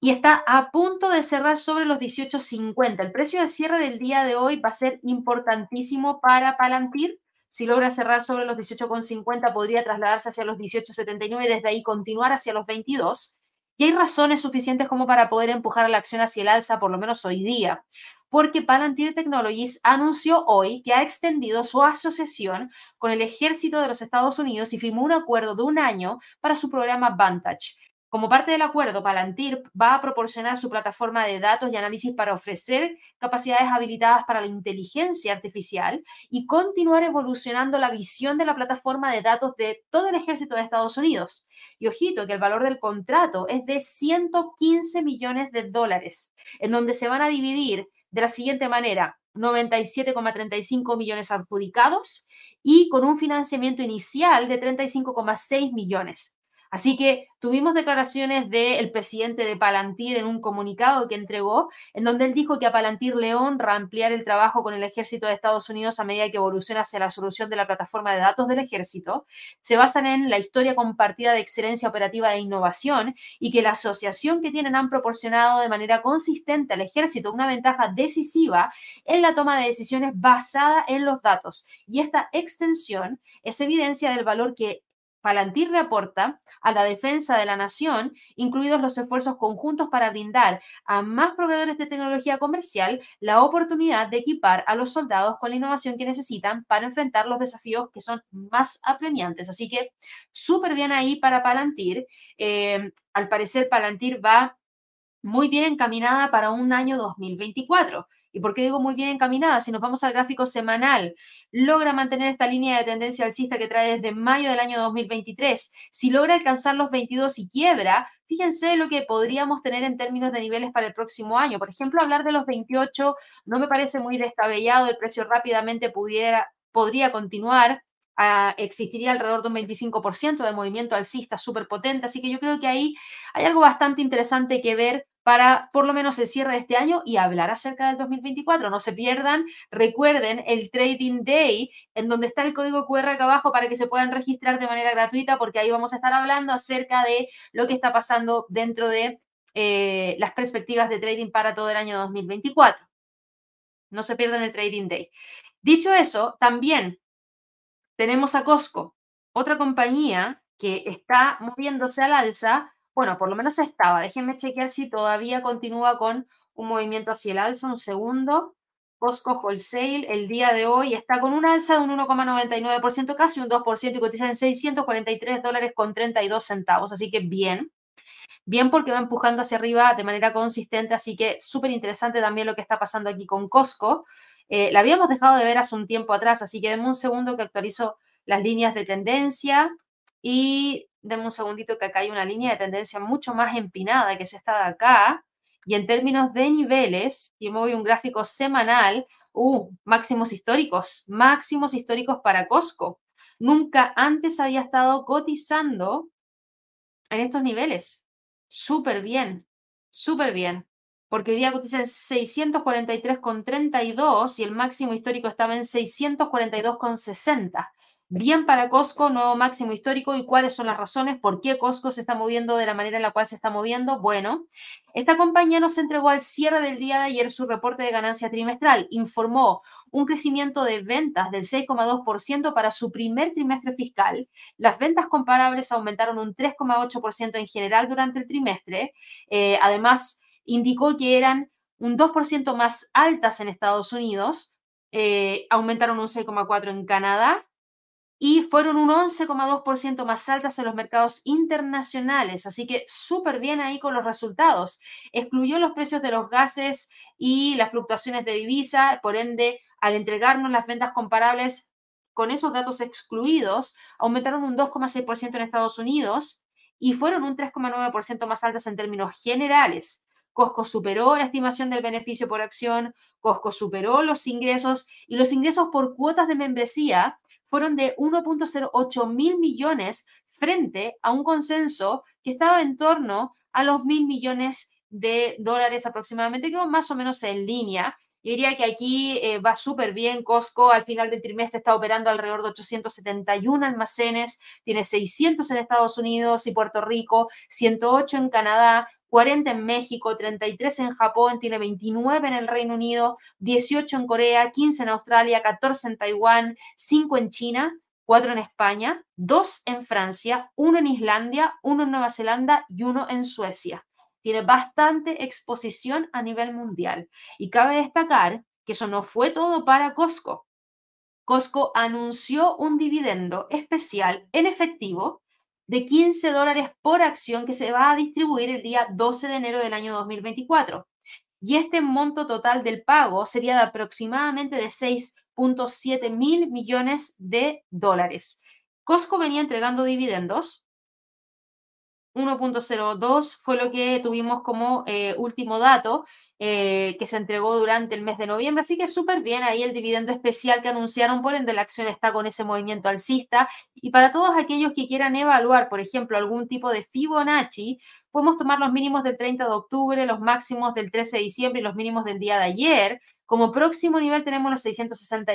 y está a punto de cerrar sobre los 18.50. El precio del cierre del día de hoy va a ser importantísimo para Palantir. Si logra cerrar sobre los 18,50, podría trasladarse hacia los 18,79 y desde ahí continuar hacia los 22. Y hay razones suficientes como para poder empujar a la acción hacia el alza, por lo menos hoy día porque Palantir Technologies anunció hoy que ha extendido su asociación con el ejército de los Estados Unidos y firmó un acuerdo de un año para su programa Vantage. Como parte del acuerdo, Palantir va a proporcionar su plataforma de datos y análisis para ofrecer capacidades habilitadas para la inteligencia artificial y continuar evolucionando la visión de la plataforma de datos de todo el ejército de Estados Unidos. Y ojito, que el valor del contrato es de 115 millones de dólares, en donde se van a dividir de la siguiente manera. 97,35 millones adjudicados y con un financiamiento inicial de 35,6 millones. Así que tuvimos declaraciones del presidente de Palantir en un comunicado que entregó, en donde él dijo que a Palantir le honra ampliar el trabajo con el ejército de Estados Unidos a medida que evoluciona hacia la solución de la plataforma de datos del ejército. Se basan en la historia compartida de excelencia operativa e innovación y que la asociación que tienen han proporcionado de manera consistente al ejército una ventaja decisiva en la toma de decisiones basada en los datos. Y esta extensión es evidencia del valor que Palantir reporta a la defensa de la nación, incluidos los esfuerzos conjuntos para brindar a más proveedores de tecnología comercial la oportunidad de equipar a los soldados con la innovación que necesitan para enfrentar los desafíos que son más apremiantes. Así que súper bien ahí para Palantir. Eh, al parecer, Palantir va muy bien encaminada para un año 2024. ¿Y por qué digo muy bien encaminada? Si nos vamos al gráfico semanal, logra mantener esta línea de tendencia alcista que trae desde mayo del año 2023. Si logra alcanzar los 22 y quiebra, fíjense lo que podríamos tener en términos de niveles para el próximo año. Por ejemplo, hablar de los 28 no me parece muy descabellado, el precio rápidamente pudiera, podría continuar. Ah, existiría alrededor de un 25% de movimiento alcista súper potente, así que yo creo que ahí hay algo bastante interesante que ver para por lo menos el cierre de este año y hablar acerca del 2024. No se pierdan, recuerden el Trading Day, en donde está el código QR acá abajo para que se puedan registrar de manera gratuita, porque ahí vamos a estar hablando acerca de lo que está pasando dentro de eh, las perspectivas de trading para todo el año 2024. No se pierdan el Trading Day. Dicho eso, también tenemos a Costco, otra compañía que está moviéndose al alza bueno, por lo menos estaba. Déjenme chequear si todavía continúa con un movimiento hacia el alza. Un segundo. Costco Wholesale el día de hoy está con un alza de un 1,99%, casi un 2% y cotiza en 643 dólares con 32 centavos. Así que bien. Bien porque va empujando hacia arriba de manera consistente. Así que súper interesante también lo que está pasando aquí con Costco. Eh, la habíamos dejado de ver hace un tiempo atrás, así que denme un segundo que actualizo las líneas de tendencia. Y denme un segundito que acá hay una línea de tendencia mucho más empinada que es esta de acá. Y en términos de niveles, si me voy un gráfico semanal, uh, máximos históricos, máximos históricos para Costco. Nunca antes había estado cotizando en estos niveles. Súper bien, súper bien. Porque hoy día cotiza en 643,32 y el máximo histórico estaba en 642,60. Bien para Costco, nuevo máximo histórico. ¿Y cuáles son las razones? ¿Por qué Costco se está moviendo de la manera en la cual se está moviendo? Bueno, esta compañía nos entregó al cierre del día de ayer su reporte de ganancia trimestral. Informó un crecimiento de ventas del 6,2% para su primer trimestre fiscal. Las ventas comparables aumentaron un 3,8% en general durante el trimestre. Eh, además, indicó que eran un 2% más altas en Estados Unidos. Eh, aumentaron un 6,4% en Canadá y fueron un 11,2% más altas en los mercados internacionales, así que súper bien ahí con los resultados. Excluyó los precios de los gases y las fluctuaciones de divisa, por ende, al entregarnos las ventas comparables con esos datos excluidos, aumentaron un 2,6% en Estados Unidos y fueron un 3,9% más altas en términos generales. Costco superó la estimación del beneficio por acción, Costco superó los ingresos y los ingresos por cuotas de membresía fueron de 1.08 mil millones frente a un consenso que estaba en torno a los mil millones de dólares aproximadamente, que más o menos en línea. Yo diría que aquí eh, va súper bien. Costco al final del trimestre está operando alrededor de 871 almacenes, tiene 600 en Estados Unidos y Puerto Rico, 108 en Canadá, 40 en México, 33 en Japón, tiene 29 en el Reino Unido, 18 en Corea, 15 en Australia, 14 en Taiwán, 5 en China, 4 en España, 2 en Francia, 1 en Islandia, 1 en Nueva Zelanda y 1 en Suecia. Tiene bastante exposición a nivel mundial. Y cabe destacar que eso no fue todo para Costco. Costco anunció un dividendo especial en efectivo de 15 dólares por acción que se va a distribuir el día 12 de enero del año 2024. Y este monto total del pago sería de aproximadamente de 6.7 mil millones de dólares. Costco venía entregando dividendos 1.02 fue lo que tuvimos como eh, último dato eh, que se entregó durante el mes de noviembre. Así que súper bien ahí el dividendo especial que anunciaron, por ende la acción está con ese movimiento alcista. Y para todos aquellos que quieran evaluar, por ejemplo, algún tipo de Fibonacci, podemos tomar los mínimos del 30 de octubre, los máximos del 13 de diciembre y los mínimos del día de ayer. Como próximo nivel tenemos los 660,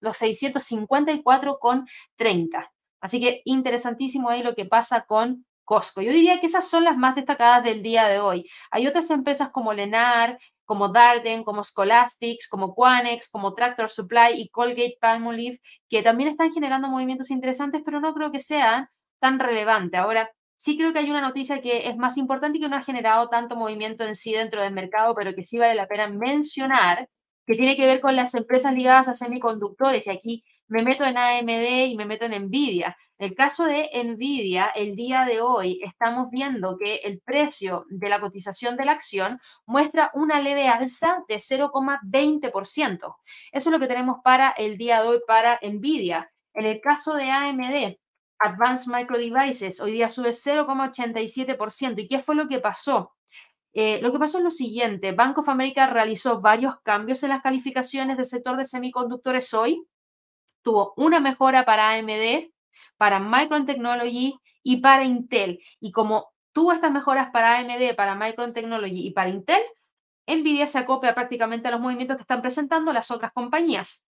los 654,30. Así que interesantísimo ahí lo que pasa con Costco. Yo diría que esas son las más destacadas del día de hoy. Hay otras empresas como Lenar, como Darden, como Scholastics, como Quanex, como Tractor Supply y Colgate Palmolive, que también están generando movimientos interesantes, pero no creo que sean tan relevante. Ahora, sí creo que hay una noticia que es más importante y que no ha generado tanto movimiento en sí dentro del mercado, pero que sí vale la pena mencionar, que tiene que ver con las empresas ligadas a semiconductores. Y aquí me meto en AMD y me meto en Nvidia. En el caso de Nvidia, el día de hoy estamos viendo que el precio de la cotización de la acción muestra una leve alza de 0,20%. Eso es lo que tenemos para el día de hoy para Nvidia. En el caso de AMD, Advanced Micro Devices, hoy día sube 0,87%. ¿Y qué fue lo que pasó? Eh, lo que pasó es lo siguiente, Bank of America realizó varios cambios en las calificaciones del sector de semiconductores hoy tuvo una mejora para AMD, para Micron Technology y para Intel. Y como tuvo estas mejoras para AMD, para Micron Technology y para Intel, Nvidia se acopla prácticamente a los movimientos que están presentando las otras compañías.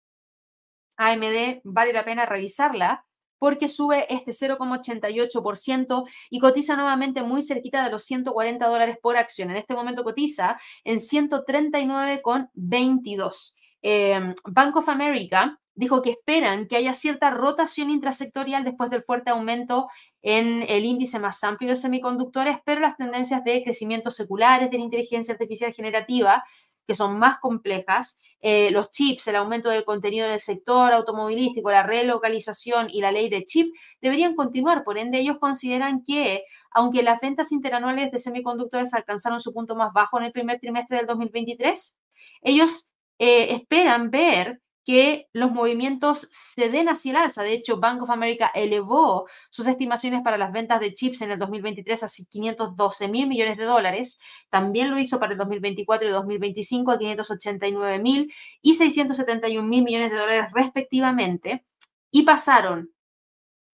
AMD vale la pena revisarla porque sube este 0,88% y cotiza nuevamente muy cerquita de los 140 dólares por acción. En este momento cotiza en 139,22. Eh, Bank of America dijo que esperan que haya cierta rotación intrasectorial después del fuerte aumento en el índice más amplio de semiconductores, pero las tendencias de crecimiento seculares de la inteligencia artificial generativa, que son más complejas, eh, los chips, el aumento del contenido en el sector automovilístico, la relocalización y la ley de chip deberían continuar. Por ende, ellos consideran que, aunque las ventas interanuales de semiconductores alcanzaron su punto más bajo en el primer trimestre del 2023, ellos eh, esperan ver que los movimientos se den hacia el alza. De hecho, Bank of America elevó sus estimaciones para las ventas de chips en el 2023 a 512 mil millones de dólares. También lo hizo para el 2024 y 2025 a 589 mil y 671 mil millones de dólares respectivamente. Y pasaron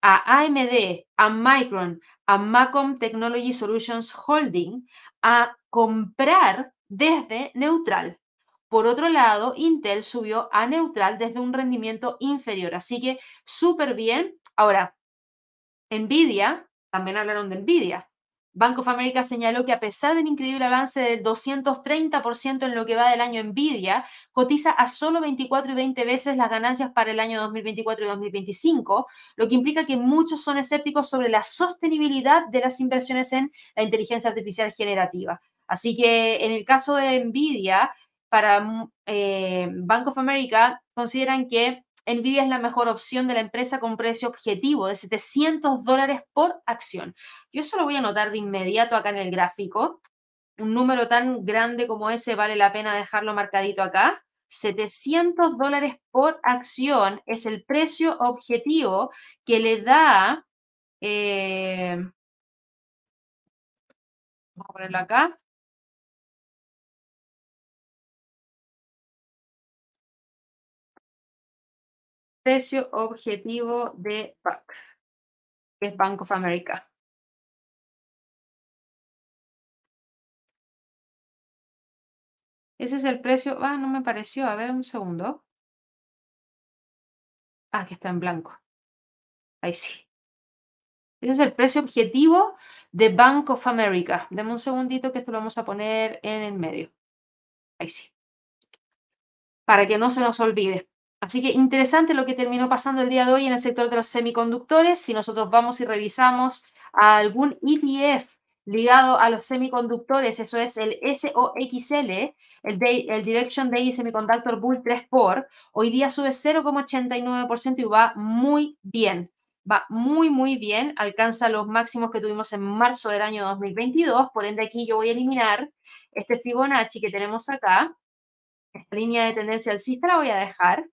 a AMD, a Micron, a Macom Technology Solutions Holding a comprar desde neutral. Por otro lado, Intel subió a neutral desde un rendimiento inferior, así que súper bien. Ahora, Nvidia, también hablaron de Nvidia. Bank of America señaló que a pesar del increíble avance del 230% en lo que va del año Nvidia, cotiza a solo 24 y 20 veces las ganancias para el año 2024 y 2025, lo que implica que muchos son escépticos sobre la sostenibilidad de las inversiones en la inteligencia artificial generativa. Así que en el caso de Nvidia, para mm, eh, Bank of America consideran que Nvidia es la mejor opción de la empresa con precio objetivo de 700 dólares por acción. Yo eso lo voy a anotar de inmediato acá en el gráfico. Un número tan grande como ese vale la pena dejarlo marcadito acá. 700 dólares por acción es el precio objetivo que le da, eh, vamos a ponerlo acá, precio objetivo de BAC, que es Bank of America. Ese es el precio. Ah, no me pareció. A ver, un segundo. Ah, que está en blanco. Ahí sí. Ese es el precio objetivo de Bank of America. Deme un segundito que esto lo vamos a poner en el medio. Ahí sí. Para que no se nos olvide. Así que interesante lo que terminó pasando el día de hoy en el sector de los semiconductores. Si nosotros vamos y revisamos algún ETF ligado a los semiconductores, eso es el SOXL, el, el Direction Day Semiconductor Bull 3 por, hoy día sube 0,89% y va muy bien. Va muy, muy bien, alcanza los máximos que tuvimos en marzo del año 2022, por ende aquí yo voy a eliminar este Fibonacci que tenemos acá, esta línea de tendencia alcista la voy a dejar,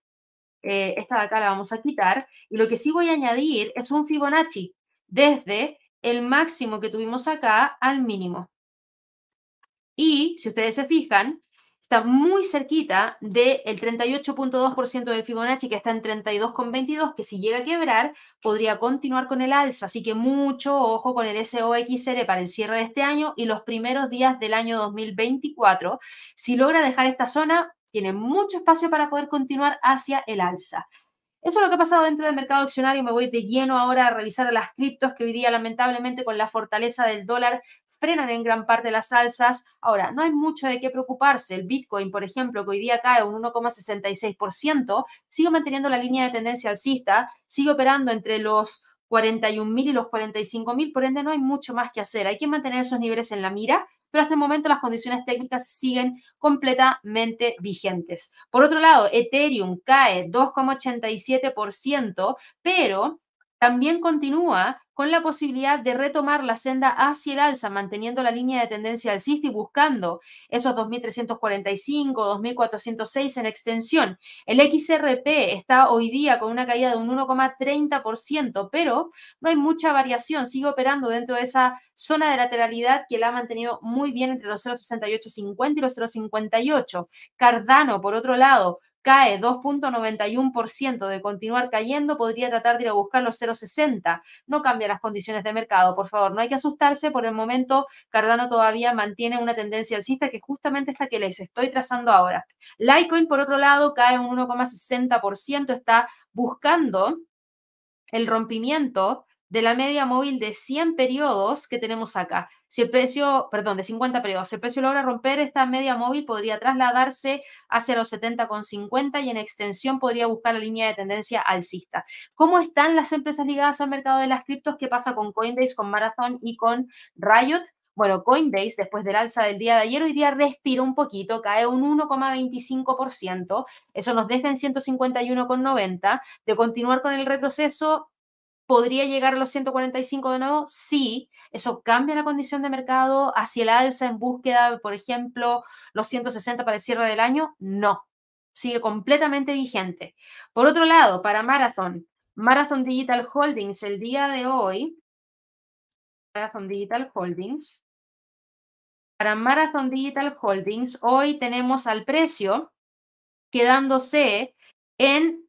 eh, esta de acá la vamos a quitar. Y lo que sí voy a añadir es un Fibonacci desde el máximo que tuvimos acá al mínimo. Y si ustedes se fijan, está muy cerquita del 38.2% del Fibonacci, que está en 32,22, que si llega a quebrar, podría continuar con el alza. Así que mucho ojo con el SOXR para el cierre de este año y los primeros días del año 2024. Si logra dejar esta zona, tiene mucho espacio para poder continuar hacia el alza. Eso es lo que ha pasado dentro del mercado accionario. Me voy de lleno ahora a revisar las criptos que hoy día, lamentablemente, con la fortaleza del dólar, frenan en gran parte las alzas. Ahora, no hay mucho de qué preocuparse. El Bitcoin, por ejemplo, que hoy día cae un 1,66%, sigue manteniendo la línea de tendencia alcista, sigue operando entre los 41.000 y los 45.000, por ende no hay mucho más que hacer. Hay que mantener esos niveles en la mira, pero hasta el momento las condiciones técnicas siguen completamente vigentes. Por otro lado, Ethereum cae 2,87%, pero también continúa con la posibilidad de retomar la senda hacia el alza, manteniendo la línea de tendencia alcista y buscando esos 2.345, 2.406 en extensión. El XRP está hoy día con una caída de un 1,30%, pero no hay mucha variación, sigue operando dentro de esa zona de lateralidad que la ha mantenido muy bien entre los 0,6850 y los 0,58. Cardano, por otro lado, cae 2.91% de continuar cayendo, podría tratar de ir a buscar los 0.60. No cambia las condiciones de mercado, por favor, no hay que asustarse. Por el momento, Cardano todavía mantiene una tendencia alcista que justamente esta que les estoy trazando ahora. Litecoin, por otro lado, cae un 1,60%, está buscando el rompimiento de la media móvil de 100 periodos que tenemos acá. Si el precio, perdón, de 50 periodos, si el precio logra romper esta media móvil, podría trasladarse hacia los 70,50 y en extensión podría buscar la línea de tendencia alcista. ¿Cómo están las empresas ligadas al mercado de las criptos? ¿Qué pasa con Coinbase, con Marathon y con Riot? Bueno, Coinbase, después del alza del día de ayer, hoy día respira un poquito, cae un 1,25%. Eso nos deja en 151,90. De continuar con el retroceso, ¿Podría llegar a los 145 de nuevo? Sí. ¿Eso cambia la condición de mercado hacia el alza en búsqueda, por ejemplo, los 160 para el cierre del año? No. Sigue completamente vigente. Por otro lado, para Marathon, Marathon Digital Holdings, el día de hoy, Marathon Digital Holdings, para Marathon Digital Holdings, hoy tenemos al precio quedándose en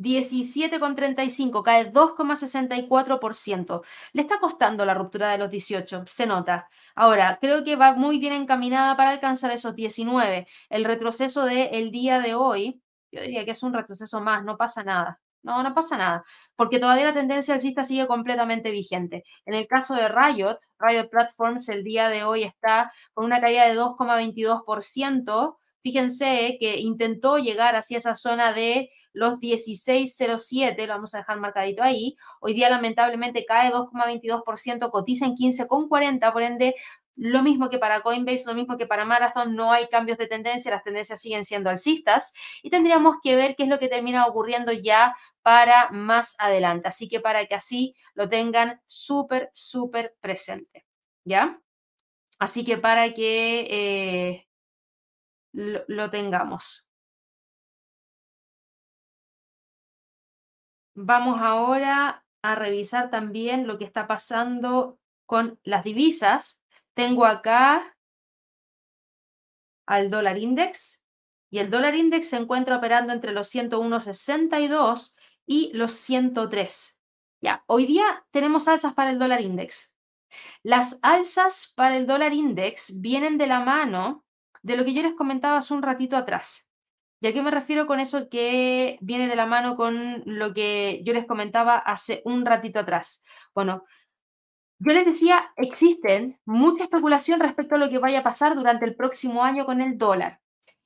17,35, cae 2,64%. Le está costando la ruptura de los 18, se nota. Ahora, creo que va muy bien encaminada para alcanzar esos 19. El retroceso del día de hoy, yo diría que es un retroceso más, no pasa nada. No, no pasa nada, porque todavía la tendencia alcista sigue completamente vigente. En el caso de Riot, Riot Platforms el día de hoy está con una caída de 2,22%. Fíjense que intentó llegar hacia esa zona de los 16.07, lo vamos a dejar marcadito ahí. Hoy día lamentablemente cae 2,22%, cotiza en 15,40, por ende lo mismo que para Coinbase, lo mismo que para Marathon, no hay cambios de tendencia, las tendencias siguen siendo alcistas y tendríamos que ver qué es lo que termina ocurriendo ya para más adelante. Así que para que así lo tengan súper, súper presente. ¿Ya? Así que para que eh, lo tengamos. Vamos ahora a revisar también lo que está pasando con las divisas. Tengo acá al dólar index y el dólar index se encuentra operando entre los 101.62 y los 103. Ya, hoy día tenemos alzas para el dólar index. Las alzas para el dólar index vienen de la mano de lo que yo les comentaba hace un ratito atrás. ¿Y a qué me refiero con eso que viene de la mano con lo que yo les comentaba hace un ratito atrás? Bueno, yo les decía, existen mucha especulación respecto a lo que vaya a pasar durante el próximo año con el dólar.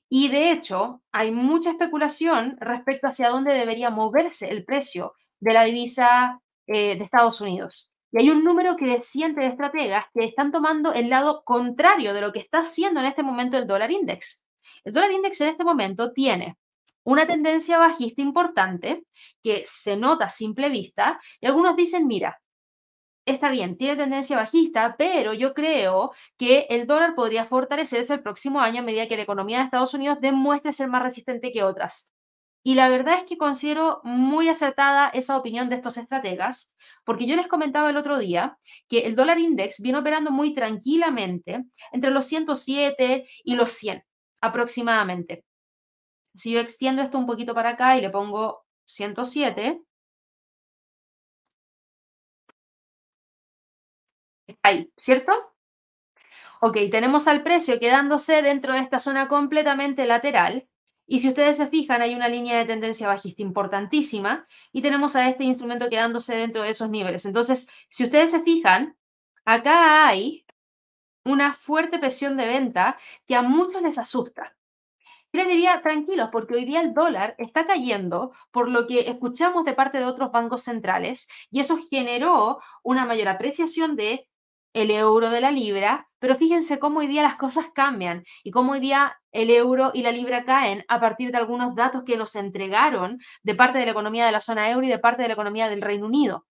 Y de hecho, hay mucha especulación respecto hacia dónde debería moverse el precio de la divisa eh, de Estados Unidos. Y hay un número creciente de estrategas que están tomando el lado contrario de lo que está haciendo en este momento el dólar index. El dólar index en este momento tiene una tendencia bajista importante que se nota a simple vista y algunos dicen, mira, está bien, tiene tendencia bajista, pero yo creo que el dólar podría fortalecerse el próximo año a medida que la economía de Estados Unidos demuestre ser más resistente que otras. Y la verdad es que considero muy acertada esa opinión de estos estrategas, porque yo les comentaba el otro día que el dólar index viene operando muy tranquilamente entre los 107 y los 100 aproximadamente. Si yo extiendo esto un poquito para acá y le pongo 107, está ahí, ¿cierto? Ok, tenemos al precio quedándose dentro de esta zona completamente lateral. Y si ustedes se fijan, hay una línea de tendencia bajista importantísima y tenemos a este instrumento quedándose dentro de esos niveles. Entonces, si ustedes se fijan, acá hay una fuerte presión de venta que a muchos les asusta. les diría tranquilos, porque hoy día el dólar está cayendo por lo que escuchamos de parte de otros bancos centrales y eso generó una mayor apreciación de el euro de la libra, pero fíjense cómo hoy día las cosas cambian y cómo hoy día el euro y la libra caen a partir de algunos datos que nos entregaron de parte de la economía de la zona euro y de parte de la economía del Reino Unido.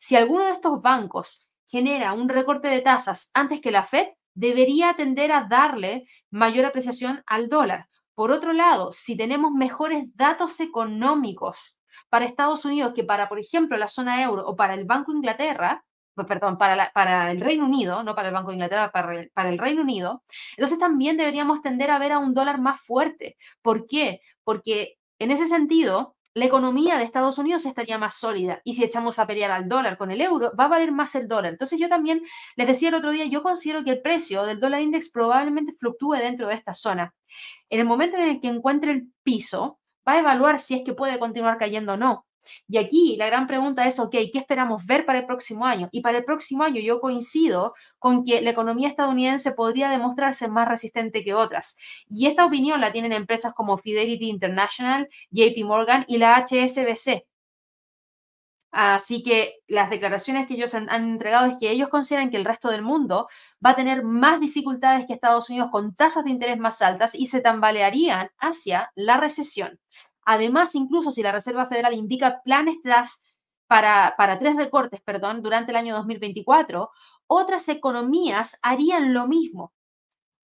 Si alguno de estos bancos genera un recorte de tasas antes que la Fed, debería tender a darle mayor apreciación al dólar. Por otro lado, si tenemos mejores datos económicos para Estados Unidos que para, por ejemplo, la zona euro o para el Banco Inglaterra, perdón, para, para, el Reino Unido, no para el Banco de Inglaterra, para el, para el Reino Unido, entonces también deberíamos tender a ver a un dólar más fuerte. ¿Por qué? Porque en ese sentido, la economía de Estados Unidos estaría más sólida. Y si echamos a pelear al dólar con el euro, va a valer más el dólar. Entonces yo también les decía el otro día, yo considero que el precio del dólar index probablemente fluctúe dentro de esta zona. En el momento en el que encuentre el piso, va a evaluar si es que puede continuar cayendo o no. Y aquí la gran pregunta es, ok, ¿qué esperamos ver para el próximo año? Y para el próximo año yo coincido con que la economía estadounidense podría demostrarse más resistente que otras. Y esta opinión la tienen empresas como Fidelity International, JP Morgan y la HSBC. Así que las declaraciones que ellos han, entregado es que ellos consideran que el resto del mundo va a tener más dificultades que Estados Unidos con tasas de interés más altas y se tambalearían hacia la recesión. Además, incluso si la Reserva Federal indica planes para, para tres recortes perdón, durante el año 2024, otras economías harían lo mismo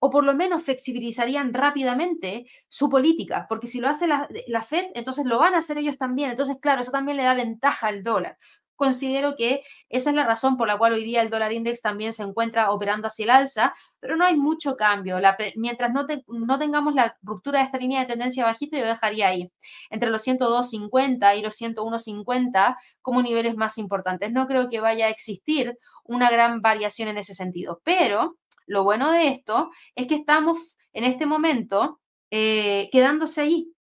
o por lo menos flexibilizarían rápidamente su política, porque si lo hace la, la, Fed, entonces lo van a hacer ellos también. Entonces, claro, eso también le da ventaja al dólar considero que esa es la razón por la cual hoy día el dólar index también se encuentra operando hacia el alza, pero no hay mucho cambio. mientras no, no, tengamos la ruptura de esta línea de tendencia bajista, yo dejaría ahí entre los 102.50 y los 101.50 como niveles más importantes. No creo que vaya a existir una gran variación en ese sentido, pero lo bueno de esto es que estamos en este momento eh, quedándose ahí,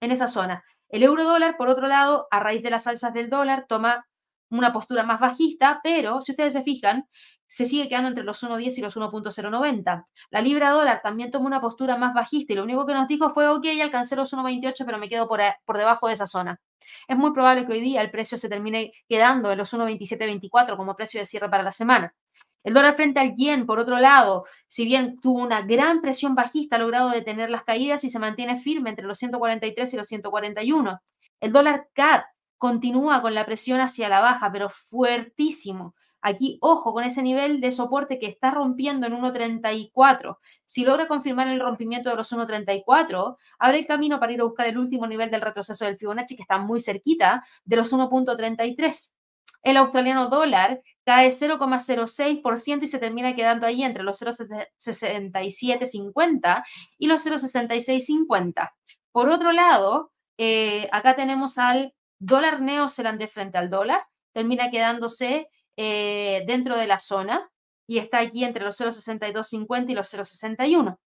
en esa zona. El euro dólar, por otro lado, a raíz de las alzas del dólar, toma una postura más bajista, pero si ustedes se fijan, se sigue quedando entre los 1.10 y los 1.090. La libra dólar también toma una postura más bajista y lo único que nos dijo fue, ok, alcancé los 1.28, pero me quedo por, por debajo de esa zona. Es muy probable que hoy día el precio se termine quedando en los 1.2724 como precio de cierre para la semana. El dólar frente al yen, por otro lado, si bien tuvo una gran presión bajista, ha logrado detener las caídas y se mantiene firme entre los 143 y los 141. El dólar CAD continúa con la presión hacia la baja, pero fuertísimo. Aquí, ojo con ese nivel de soporte que está rompiendo en 1.34. Si logra confirmar el rompimiento de los 1.34, abre el camino para ir a buscar el último nivel del retroceso del Fibonacci, que está muy cerquita de los 1.33. El australiano dólar cae 0,06% y se termina quedando ahí entre los 0,6750 y los 0,6650. Por otro lado, eh, acá tenemos al dólar neozelandés frente al dólar, termina quedándose eh, dentro de la zona y está aquí entre los 0,6250 y los 0,61.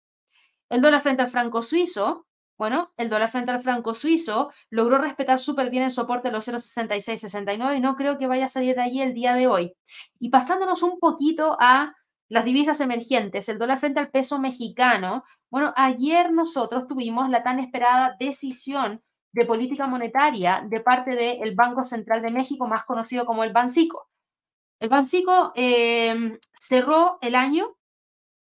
El dólar frente al franco suizo bueno, el dólar frente al franco suizo logró respetar súper bien el soporte de los 0,6669 y no creo que vaya a salir de allí el día de hoy. Y pasándonos un poquito a las divisas emergentes, el dólar frente al peso mexicano. Bueno, ayer nosotros tuvimos la tan esperada decisión de política monetaria de parte del Banco Central de México, más conocido como el Bancico. El Bancico eh, cerró el año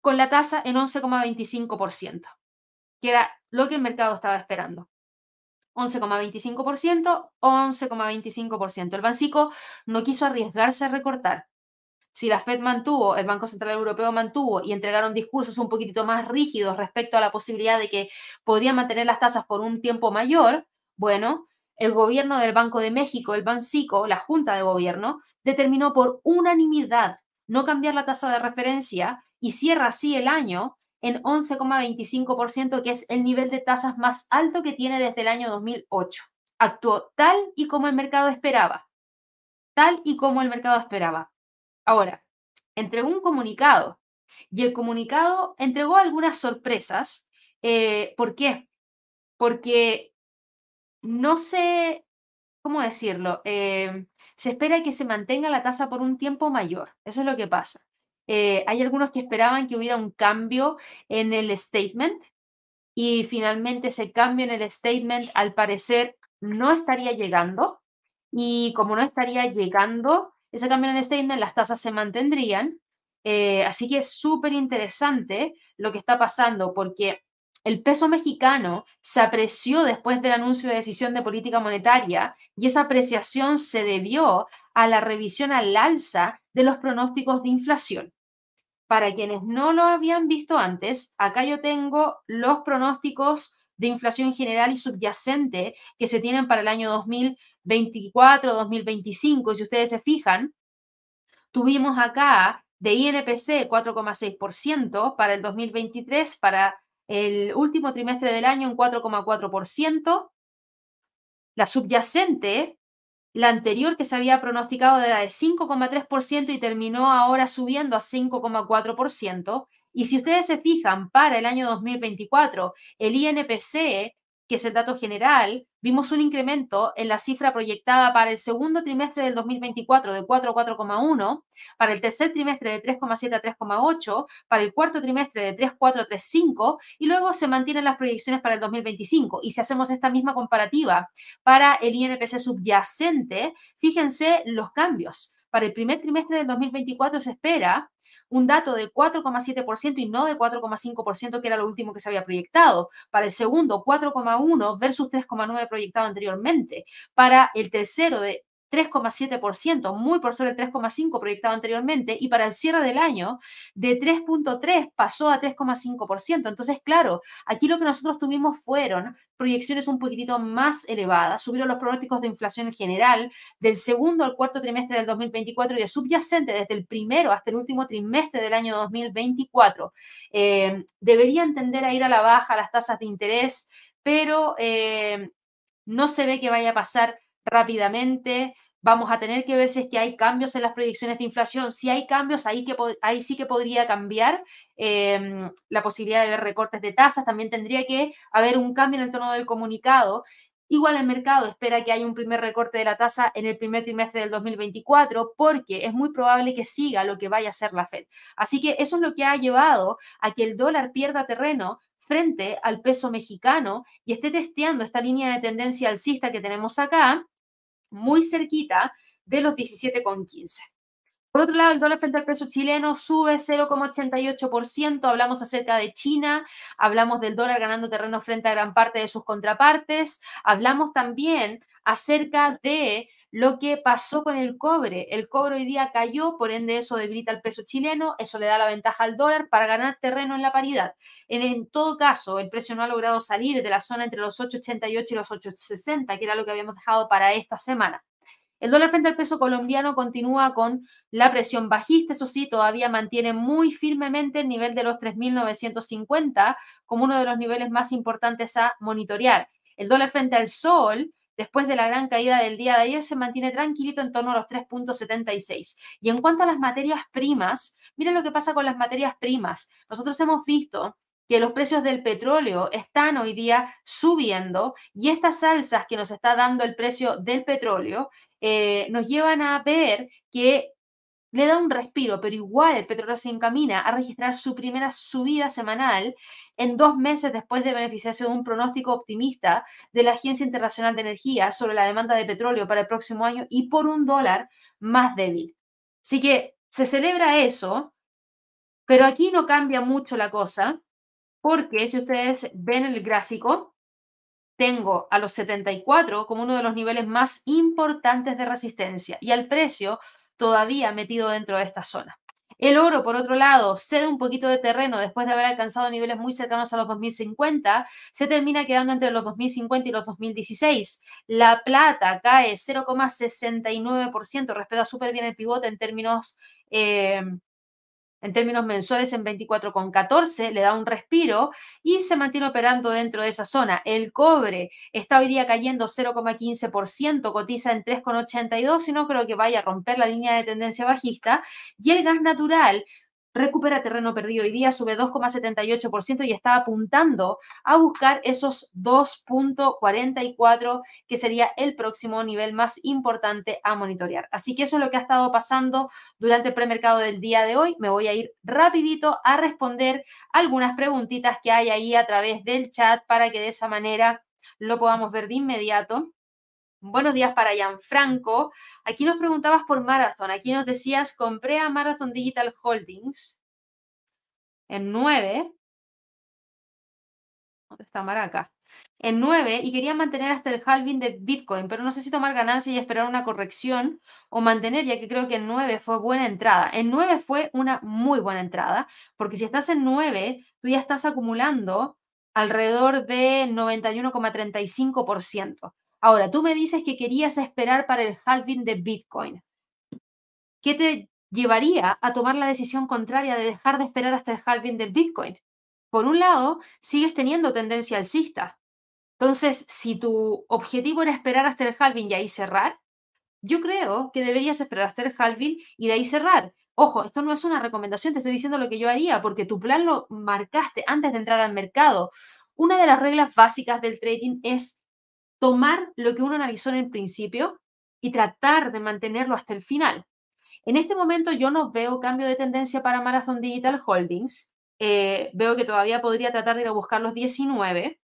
con la tasa en 11,25% que era lo que el mercado estaba esperando. 11,25%, 11,25%. El Bancico no quiso arriesgarse a recortar. Si la Fed mantuvo, el Banco Central Europeo mantuvo y entregaron discursos un poquitito más rígidos respecto a la posibilidad de que podrían mantener las tasas por un tiempo mayor, bueno, el gobierno del Banco de México, el Bancico, la Junta de Gobierno, determinó por unanimidad no cambiar la tasa de referencia y cierra así el año en 11,25%, que es el nivel de tasas más alto que tiene desde el año 2008. Actuó tal y como el mercado esperaba. Tal y como el mercado esperaba. Ahora, entregó un comunicado y el comunicado entregó algunas sorpresas. Eh, ¿Por qué? Porque no sé, ¿cómo decirlo? Eh, se espera que se mantenga la tasa por un tiempo mayor. Eso es lo que pasa. Eh, hay algunos que esperaban que hubiera un cambio en el statement, y finalmente ese cambio en el statement al parecer no estaría llegando y como no estaría llegando ese cambio en el statement, las tasas se mantendrían. Eh, así que es súper interesante lo que está pasando porque el peso mexicano se apreció después del anuncio de decisión de política monetaria y esa apreciación se debió a la revisión al alza de los pronósticos de inflación. Para quienes no lo habían visto antes, acá yo tengo los pronósticos de inflación general y subyacente que se tienen para el año 2024-2025. Y si ustedes se fijan, tuvimos acá de INPC 4,6% para el 2023, para el último trimestre del año en 4,4%. La subyacente, la anterior que se había pronosticado era de 5,3% y terminó ahora subiendo a 5,4%. Y si ustedes se fijan, para el año 2024, el INPC que es el dato general, vimos un incremento en la cifra proyectada para el segundo trimestre del 2024 de 4 a 4,1, para el tercer trimestre de 3,7 a 3,8, para el cuarto trimestre de 3,4 a 3,5 y luego se mantienen las proyecciones para el 2025. Y si hacemos esta misma comparativa para el INPC subyacente, fíjense los cambios. Para el primer trimestre del 2024 se espera un dato de 4,7% y no de 4,5%, que era lo último que se había proyectado. Para el segundo, 4,1 versus 3,9 proyectado anteriormente. Para el tercero, de 3,7%, muy por sobre el 3,5% proyectado anteriormente, y para el cierre del año de 3,3% pasó a 3,5%. Entonces, claro, aquí lo que nosotros tuvimos fueron proyecciones un poquitito más elevadas, subieron los pronósticos de inflación en general del segundo al cuarto trimestre del 2024 y de subyacente desde el primero hasta el último trimestre del año 2024. Eh, deberían tender a ir a la baja las tasas de interés, pero eh, no se ve que vaya a pasar rápidamente. Vamos a tener que ver si es que hay cambios en las proyecciones de inflación. Si hay cambios, ahí, que, ahí sí que podría cambiar em, la posibilidad de ver recortes de tasas. También tendría que haber un cambio en el tono del comunicado. Igual el mercado espera que haya un primer recorte de la tasa en el primer trimestre del 2024 porque es muy probable que siga lo que vaya a hacer la Fed. Así que eso es lo que ha llevado a que el dólar pierda terreno frente al peso mexicano y esté testeando esta línea de tendencia alcista que tenemos acá muy cerquita de los 17,15. Por otro lado, el dólar frente al peso chileno sube 0,88%. Hablamos acerca de China, hablamos del dólar ganando terreno frente a gran parte de sus contrapartes. Hablamos también acerca de lo que pasó con el cobre. El cobre hoy día cayó, por ende eso debilita el peso chileno, eso le da la ventaja al dólar para ganar terreno en la paridad. En, todo caso, el precio no ha logrado salir de la zona entre los 8,88 y los 8,60, que era lo que habíamos dejado para esta semana. El dólar frente al peso colombiano continúa con la presión bajista, eso sí, todavía mantiene muy firmemente el nivel de los 3.950 como uno de los niveles más importantes a monitorear. El dólar frente al sol después de la gran caída del día de ayer, se mantiene tranquilito en torno a los 3.76. Y en cuanto a las materias primas, miren lo que pasa con las materias primas. Nosotros hemos visto que los precios del petróleo están hoy día subiendo y estas alzas que nos está dando el precio del petróleo eh, nos llevan a ver que le da un respiro, pero igual el petróleo se encamina a registrar su primera subida semanal en dos meses después de beneficiarse de un pronóstico optimista de la Agencia Internacional de Energía sobre la demanda de petróleo para el próximo año y por un dólar más débil. Así que se celebra eso, pero aquí no cambia mucho la cosa, porque si ustedes ven el gráfico, tengo a los 74 como uno de los niveles más importantes de resistencia y al precio todavía metido dentro de esta zona. El oro, por otro lado, cede un poquito de terreno después de haber alcanzado niveles muy cercanos a los 2050, se termina quedando entre los 2050 y los 2016. La plata cae 0,69%, respeta súper bien el pivote en términos eh, en términos mensuales en 24,14, le da un respiro y se mantiene operando dentro de esa zona. El cobre está hoy día cayendo 0,15%, cotiza en 3,82 y no creo que vaya a romper la línea de tendencia bajista. Y el gas natural recupera terreno perdido hoy día, sube 2,78% y está apuntando a buscar esos 2.44 que sería el próximo nivel más importante a monitorear. Así que eso es lo que ha estado pasando durante el premercado del día de hoy. Me voy a ir rapidito a responder algunas preguntitas que hay ahí a través del chat para que de esa manera lo podamos ver de inmediato. Buenos días para Gianfranco. Aquí nos preguntabas por Marathon. Aquí nos decías, compré a Marathon Digital Holdings en 9. ¿Dónde está Maraca? En 9 y quería mantener hasta el halving de Bitcoin, pero no sé si tomar ganancia y esperar una corrección o mantener, ya que creo que en 9 fue buena entrada. En 9 fue una muy buena entrada, porque si estás en 9, tú ya estás acumulando alrededor de 91,35%. Ahora, tú me dices que querías esperar para el halving de Bitcoin. ¿Qué te llevaría a tomar la decisión contraria de dejar de esperar hasta el halving del Bitcoin? Por un lado, sigues teniendo tendencia alcista. Entonces, si tu objetivo era esperar hasta el halving y ahí cerrar, yo creo que deberías esperar hasta el halving y de ahí cerrar. Ojo, esto no es una recomendación, te estoy diciendo lo que yo haría, porque tu plan lo marcaste antes de entrar al mercado. Una de las reglas básicas del trading es tomar lo que uno analizó en el principio y tratar de mantenerlo hasta el final. En este momento yo no veo cambio de tendencia para Marathon Digital Holdings. Eh, veo que todavía podría tratar de ir a buscar los 19.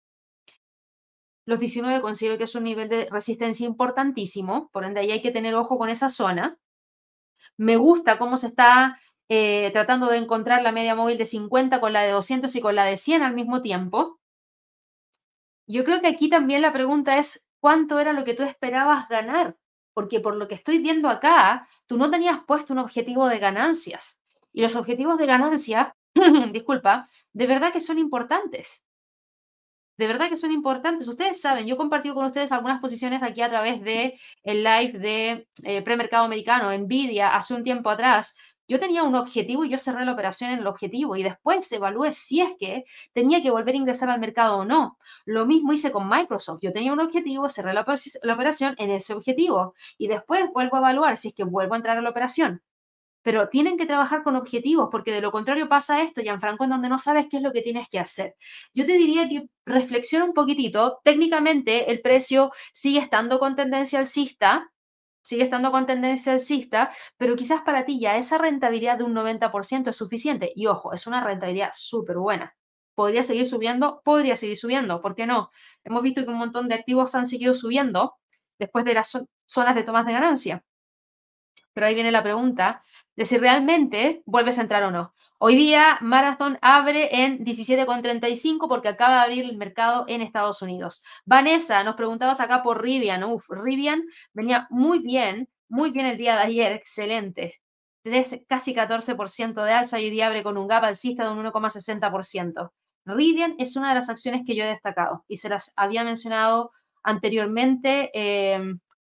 Los 19 considero que es un nivel de resistencia importantísimo, por ende ahí hay que tener ojo con esa zona. Me gusta cómo se está eh, tratando de encontrar la media móvil de 50 con la de 200 y con la de 100 al mismo tiempo. Yo creo que aquí también la pregunta es, ¿cuánto era lo que tú esperabas ganar? Porque por lo que estoy viendo acá, tú no tenías puesto un objetivo de ganancias. Y los objetivos de ganancia, disculpa, de verdad que son importantes. De verdad que son importantes. Ustedes saben, yo he compartido con ustedes algunas posiciones aquí a través de el live de eh, premercado americano, Nvidia, hace un tiempo atrás, yo tenía un objetivo y yo cerré la operación en el objetivo y después evalué si es que tenía que volver a ingresar al mercado o no. Lo mismo hice con Microsoft. Yo tenía un objetivo, cerré la, operación en ese objetivo y después vuelvo a evaluar si es que vuelvo a entrar a la operación. Pero tienen que trabajar con objetivos porque de lo contrario pasa esto, Gianfranco, en donde no sabes qué es lo que tienes que hacer. Yo te diría que reflexiona un poquitito. Técnicamente el precio sigue estando con tendencia alcista, sigue estando con tendencia alcista, pero quizás para ti ya esa rentabilidad de un 90% es suficiente. Y ojo, es una rentabilidad súper buena. ¿Podría seguir subiendo? Podría seguir subiendo, ¿por qué no? Hemos visto que un montón de activos han seguido subiendo después de las zonas de tomas de ganancia. Pero ahí viene la pregunta de si realmente vuelves a entrar o no. Hoy día Marathon abre en 17,35 porque acaba de abrir el mercado en Estados Unidos. Vanessa, nos preguntabas acá por Rivian. Uf, Rivian venía muy bien, muy bien el día de ayer, excelente. casi 14% de alza y hoy día abre con un gap alcista de un 1,60%. Rivian es una de las acciones que yo he destacado y se las había mencionado anteriormente. Eh,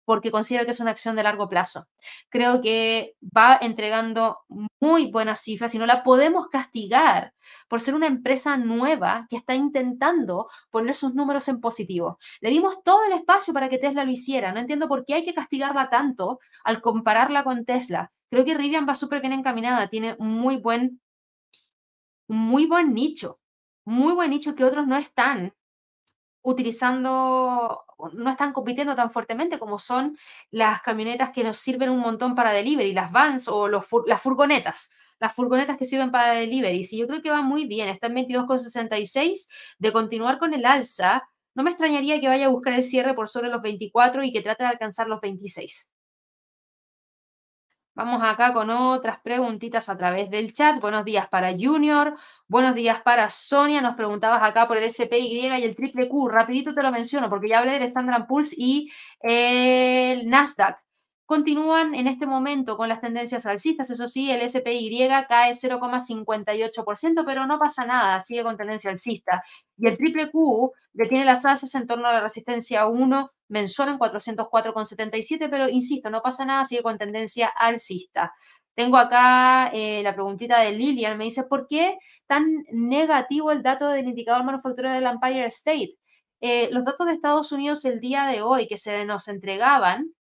porque considero que es una acción de largo plazo. Creo que va entregando muy buenas cifras y no la podemos castigar por ser una empresa nueva que está intentando poner sus números en positivo. Le dimos todo el espacio para que Tesla lo hiciera. No entiendo por qué hay que castigarla tanto al compararla con Tesla. Creo que Rivian va súper bien encaminada, tiene muy buen, muy buen nicho, muy buen nicho que otros no están utilizando, no están compitiendo tan fuertemente como son las camionetas que nos sirven un montón para delivery, las vans o las furgonetas, las furgonetas que sirven para delivery. Y yo creo que va muy bien, está en 22,66 de continuar con el alza. No me extrañaría que vaya a buscar el cierre por sobre los 24 y que trate de alcanzar los 26. Vamos acá con otras preguntitas a través del chat. Buenos días para Junior, buenos días para Sonia. Nos preguntabas acá por el SPY y el triple Q. Rapidito te lo menciono porque ya hablé del Standard Poor's y el Nasdaq continúan en este momento con las tendencias alcistas. Eso sí, el SPY cae 0,58%, pero no pasa nada, sigue con tendencia alcista. Y el triple Q detiene las alzas en torno a la resistencia 1 mensual en 404,77, pero insisto, no pasa nada, sigue con tendencia alcista. Tengo acá eh, la preguntita de Lilian, me dice, ¿por qué tan negativo el dato del indicador manufacturero del Empire State? Eh, los datos de Estados Unidos el día de hoy que se nos entregaban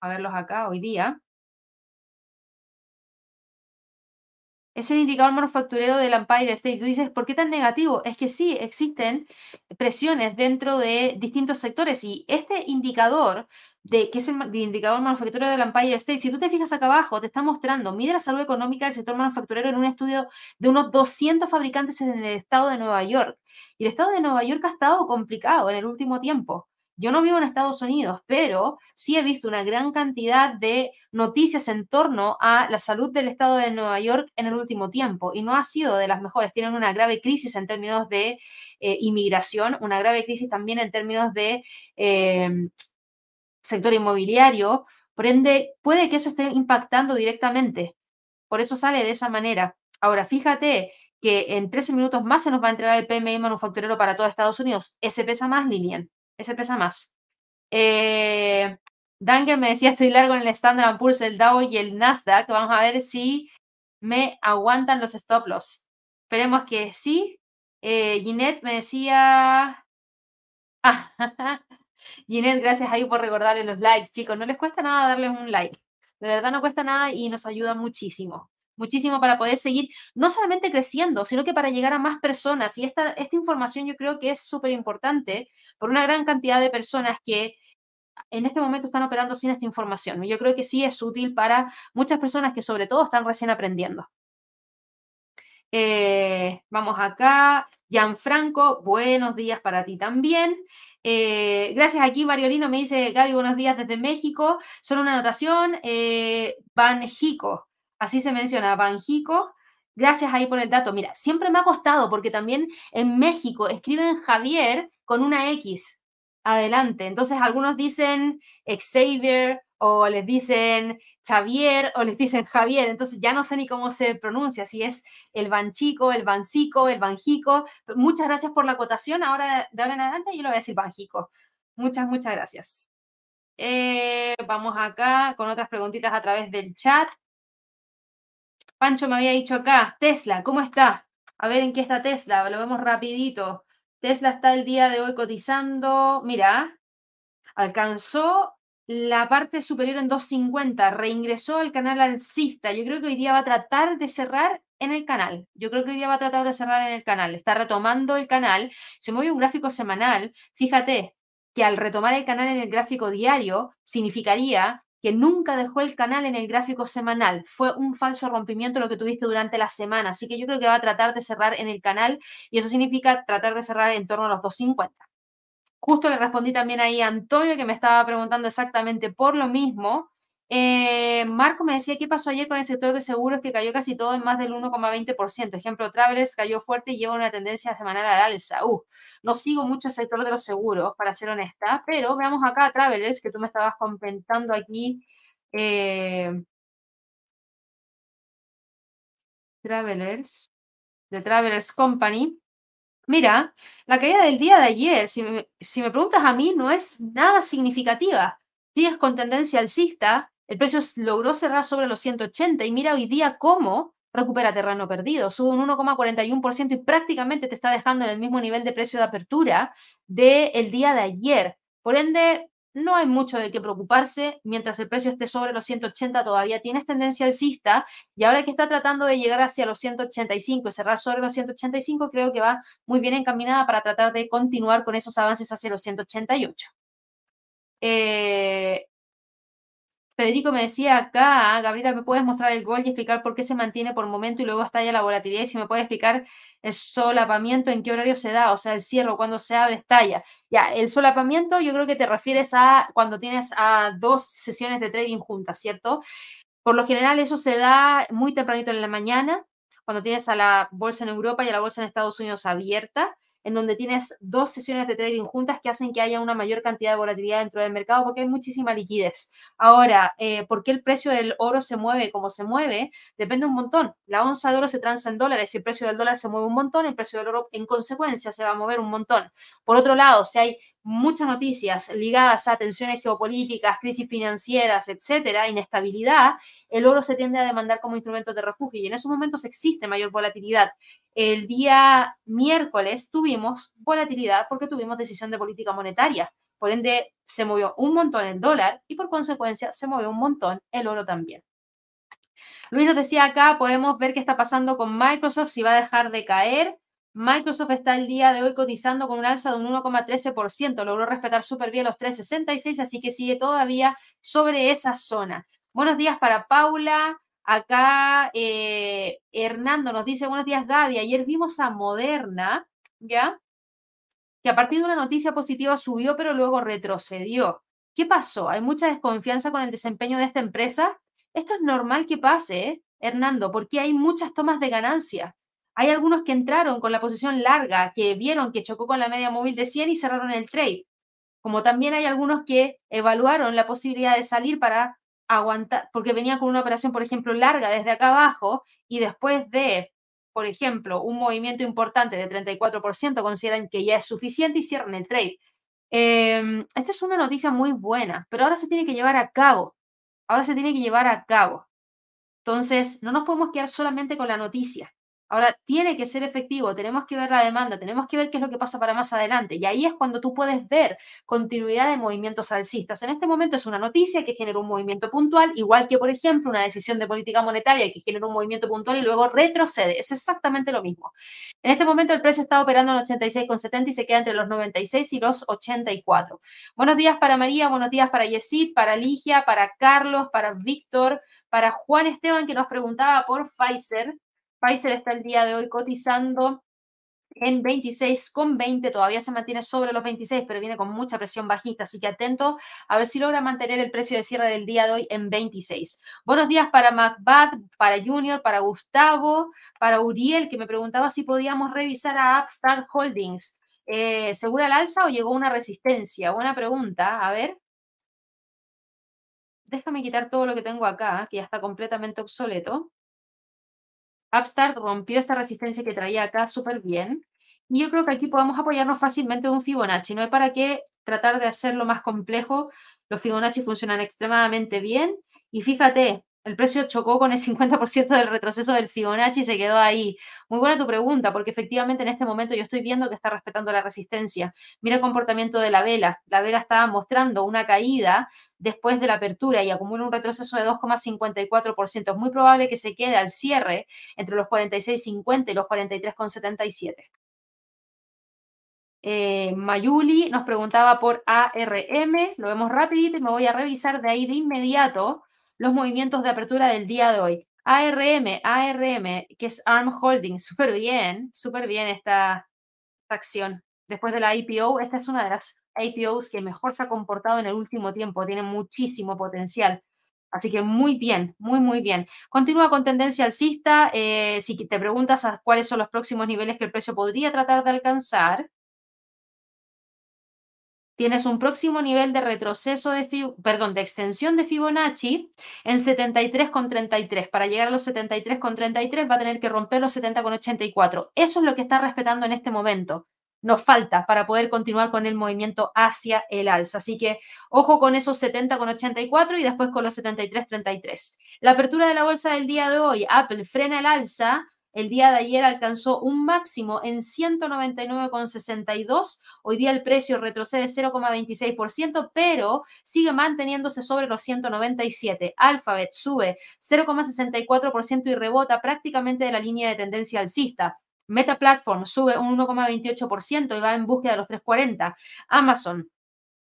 a verlos acá hoy día. Es el indicador manufacturero del Empire State. Tú dices, ¿por qué tan negativo? Es que sí, existen presiones dentro de distintos sectores y este indicador, de que es el, indicador manufacturero del Empire State, si tú te fijas acá abajo, te está mostrando, mide la salud económica del sector manufacturero en un estudio de unos 200 fabricantes en el estado de Nueva York. Y el estado de Nueva York ha estado complicado en el último tiempo. Yo no vivo en Estados Unidos, pero sí he visto una gran cantidad de noticias en torno a la salud del estado de Nueva York en el último tiempo y no ha sido de las mejores. Tienen una grave crisis en términos de eh, inmigración, una grave crisis también en términos de em, sector inmobiliario. Por ende, puede que eso esté impactando directamente. Por eso sale de esa manera. Ahora, fíjate que en 13 minutos más se nos va a entregar el PMI manufacturero para todo Estados Unidos. Ese pesa más, Lilian ese pesa más. Eh, me decía, estoy largo en el Standard Poor's, el Dow y el Nasdaq. Vamos a ver si me aguantan los stop loss. Esperemos que sí. Eh, Ginette me decía... Ah, Ginette, gracias ahí por recordarle los likes, chicos. No les cuesta nada darles un like. De verdad no cuesta nada y nos ayuda muchísimo muchísimo para poder seguir no solamente creciendo, sino que para llegar a más personas. Y esta, esta información yo creo que es súper importante por una gran cantidad de personas que en este momento están operando sin esta información. Yo creo que sí es útil para muchas personas que sobre todo están recién aprendiendo. Eh, vamos acá. Gianfranco, buenos días para ti también. Eh, gracias aquí, Mariolino me dice, Gaby, buenos días desde México. Solo una anotación, eh, así se menciona, Banjico. Gracias ahí por el dato. Mira, siempre me ha costado porque también en México escriben Javier con una X adelante. Entonces algunos dicen Xavier o les dicen Xavier o les dicen Javier. Entonces ya no sé ni cómo se pronuncia, si es el Banchico, el Bancico, el Banjico. Muchas gracias por la acotación. Ahora de ahora en adelante yo lo voy a decir Banjico. Muchas, muchas gracias. Eh, vamos acá con otras preguntitas a través del chat. Pancho me había dicho acá, Tesla, ¿cómo está? A ver en qué está Tesla, lo vemos rapidito. Tesla está el día de hoy cotizando, mira, alcanzó la parte superior en 250, reingresó al canal alcista. Yo creo que hoy día va a tratar de cerrar en el canal. Yo creo que hoy día va a tratar de cerrar en el canal. Está retomando el canal. Se mueve un gráfico semanal. Fíjate que al retomar el canal en el gráfico diario significaría que nunca dejó el canal en el gráfico semanal. Fue un falso rompimiento lo que tuviste durante la semana. Así que yo creo que va a tratar de cerrar en el canal y eso significa tratar de cerrar en torno a los 250. Justo le respondí también ahí a Antonio que me estaba preguntando exactamente por lo mismo. Eh, Marco me decía qué pasó ayer con el sector de seguros que cayó casi todo en más del 1,20%. Ejemplo, Travelers cayó fuerte y lleva una tendencia semanal al alza. Uh, no sigo mucho el sector de los seguros, para ser honesta, pero veamos acá a Travelers, que tú me estabas comentando aquí. Eh, Travelers, de Travelers Company. Mira, la caída del día de ayer, si me, si me preguntas a mí, no es nada significativa. Sigues con tendencia alcista, el precio logró cerrar sobre los 180 y mira hoy día cómo recupera terreno perdido. Sube un 1,41% y prácticamente te está dejando en el mismo nivel de precio de apertura del día de ayer. Por ende, no hay mucho de qué preocuparse. Mientras el precio esté sobre los 180, todavía tienes tendencia alcista. Y ahora que está tratando de llegar hacia los 185 y cerrar sobre los 185, creo que va muy bien encaminada para tratar de continuar con esos avances hacia los 188. Eh, Federico me decía acá, ah, Gabriela, ¿me puedes mostrar el gol y explicar por qué se mantiene por momento y luego estalla la volatilidad? Y si me puedes explicar el solapamiento, en qué horario se da, o sea, el cierre, cuando se abre, estalla. Ya, el solapamiento yo creo que te refieres a cuando tienes a dos sesiones de trading juntas, ¿cierto? Por lo general eso se da muy tempranito en la mañana, cuando tienes a la bolsa en Europa y a la bolsa en Estados Unidos abierta en donde tienes dos sesiones de trading juntas que hacen que haya una mayor cantidad de volatilidad dentro del mercado porque hay muchísima liquidez. Ahora, eh, ¿por qué el precio del oro se mueve como se mueve? Depende un montón. La onza de oro se transa en dólares. Si el precio del dólar se mueve un montón, el precio del oro en consecuencia se va a mover un montón. Por otro lado, si hay muchas noticias ligadas a tensiones geopolíticas, crisis financieras, etcétera, inestabilidad, el oro se tiende a demandar como instrumento de refugio y en esos momentos existe mayor volatilidad. El día miércoles tuvimos volatilidad porque tuvimos decisión de política monetaria. Por ende, se movió un montón el dólar y por consecuencia se movió un montón el oro también. Luis nos decía acá, podemos ver qué está pasando con Microsoft, si va a dejar de caer. Microsoft está el día de hoy cotizando con un alza de un 1,13%, logró respetar súper bien los 3,66, así que sigue todavía sobre esa zona. Buenos días para Paula. Acá eh, Hernando nos dice, buenos días Gaby, ayer vimos a Moderna, ¿ya? Que a partir de una noticia positiva subió, pero luego retrocedió. ¿Qué pasó? ¿Hay mucha desconfianza con el desempeño de esta empresa? Esto es normal que pase, ¿eh? Hernando, porque hay muchas tomas de ganancia. Hay algunos que entraron con la posición larga, que vieron que chocó con la media móvil de 100 y cerraron el trade. Como también hay algunos que evaluaron la posibilidad de salir para aguantar, porque venían con una operación, por ejemplo, larga desde acá abajo y después de, por ejemplo, un movimiento importante de 34%, consideran que ya es suficiente y cierran el trade. Em, esta es una noticia muy buena, pero ahora se tiene que llevar a cabo. Ahora se tiene que llevar a cabo. Entonces, no nos podemos quedar solamente con la noticia. Ahora, tiene que ser efectivo, tenemos que ver la demanda, tenemos que ver qué es lo que pasa para más adelante. Y ahí es cuando tú puedes ver continuidad de movimientos alcistas. En este momento es una noticia que genera un movimiento puntual, igual que, por ejemplo, una decisión de política monetaria que genera un movimiento puntual y luego retrocede. Es exactamente lo mismo. En este momento el precio está operando en 86,70 y se queda entre los 96 y los 84. Buenos días para María, buenos días para Yesid, para Ligia, para Carlos, para Víctor, para Juan Esteban que nos preguntaba por Pfizer. Pfizer está el día de hoy cotizando en 26,20, todavía se mantiene sobre los 26, pero viene con mucha presión bajista, así que atento a ver si logra mantener el precio de cierre del día de hoy en 26. Buenos días para Macbeth, para Junior, para Gustavo, para Uriel, que me preguntaba si podíamos revisar a Upstart Holdings. Eh, ¿Segura el alza o llegó una resistencia? Buena pregunta, a ver. Déjame quitar todo lo que tengo acá, que ya está completamente obsoleto. Upstart rompió esta resistencia que traía acá súper bien. Y yo creo que aquí podemos apoyarnos fácilmente de un Fibonacci. No hay para qué tratar de hacerlo más complejo. Los Fibonacci funcionan extremadamente bien. Y fíjate, el precio chocó con el 50% del retroceso del Fibonacci y se quedó ahí. Muy buena tu pregunta, porque efectivamente en este momento yo estoy viendo que está respetando la resistencia. Mira el comportamiento de la vela. La vela estaba mostrando una caída después de la apertura y acumula un retroceso de 2,54%. Es muy probable que se quede al cierre entre los 46,50 y los 43,77. Eh, Mayuli nos preguntaba por ARM, lo vemos rapidito y me voy a revisar de ahí de inmediato los movimientos de apertura del día de hoy. ARM, ARM, que es ARM Holding, súper bien, súper bien esta, acción. Después de la IPO, esta es una de las IPOs que mejor se ha comportado en el último tiempo, tiene muchísimo potencial. Así que muy bien, muy, muy bien. Continúa con tendencia alcista. Eh, si te preguntas a cuáles son los próximos niveles que el precio podría tratar de alcanzar, tienes un próximo nivel de retroceso de, perdón, de extensión de Fibonacci en 73,33. Para llegar a los 73,33 va a tener que romper los 70,84. Eso es lo que está respetando en este momento. Nos falta para poder continuar con el movimiento hacia el alza. Así que ojo con esos 70,84 y después con los 73,33. La apertura de la bolsa del día de hoy, Apple frena el alza el día de ayer alcanzó un máximo en 199,62. Hoy día el precio retrocede 0,26%, pero sigue manteniéndose sobre los 197. Alphabet sube 0,64% y rebota prácticamente de la línea de tendencia alcista. Meta Platform sube un 1,28% y va en búsqueda de los 340. Amazon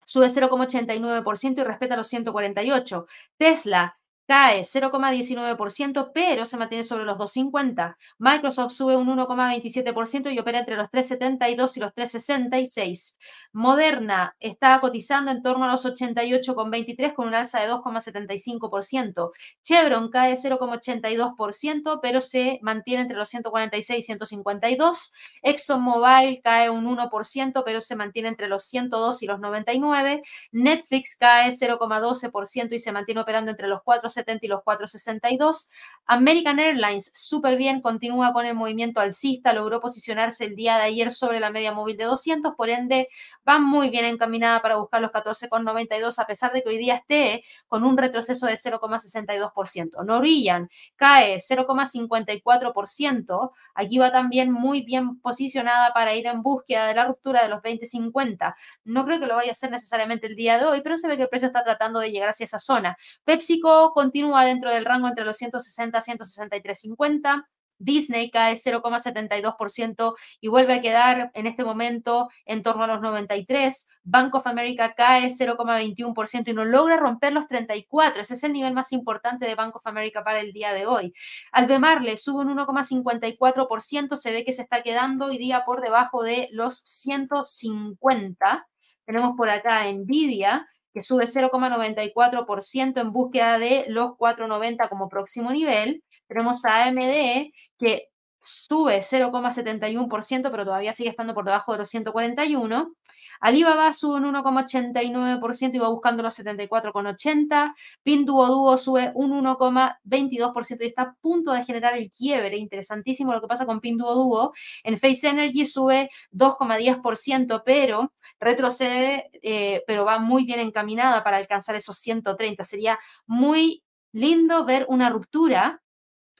sube 0,89% y respeta los 148. Tesla cae 0,19%, pero se mantiene sobre los 2,50. Microsoft sube un 1,27% y opera entre los 3,72 y los 3,66. Moderna está cotizando en torno a los 88,23 con un alza de 2,75%. Chevron cae 0,82%, pero se mantiene entre los 146 y 152. ExxonMobil cae un 1%, pero se mantiene entre los 102 y los 99. Netflix cae 0,12% y se mantiene operando entre los 4 y los 462. American Airlines, súper bien, continúa con el movimiento alcista, logró posicionarse el día de ayer sobre la media móvil de 200, por ende va muy bien encaminada para buscar los 14,92 a pesar de que hoy día esté con un retroceso de 0,62%. Norwegian cae 0,54%, aquí va también muy bien posicionada para ir en búsqueda de la ruptura de los 20,50. No creo que lo vaya a hacer necesariamente el día de hoy, pero se ve que el precio está tratando de llegar hacia esa zona. PepsiCo con continúa dentro del rango entre los 160 y 163.50. Disney cae 0,72% y vuelve a quedar en este momento en torno a los 93. Bank of America cae 0,21% y no logra romper los 34. Ese es el nivel más importante de Bank of America para el día de hoy. Albemarle sube un 1,54%, se ve que se está quedando hoy día por debajo de los 150. Tenemos por acá Nvidia que sube 0,94% en búsqueda de los 4,90 como próximo nivel. Tenemos a AMD que sube 0,71%, pero todavía sigue estando por debajo de los 141. Alibaba sube un 1,89% y va buscando los 74,80. Pinduoduo sube un 1,22% y está a punto de generar el quiebre. Interesantísimo lo que pasa con Pinduoduo. En Face Energy sube 2,10%, pero retrocede, eh, pero va muy bien encaminada para alcanzar esos 130. Sería muy lindo ver una ruptura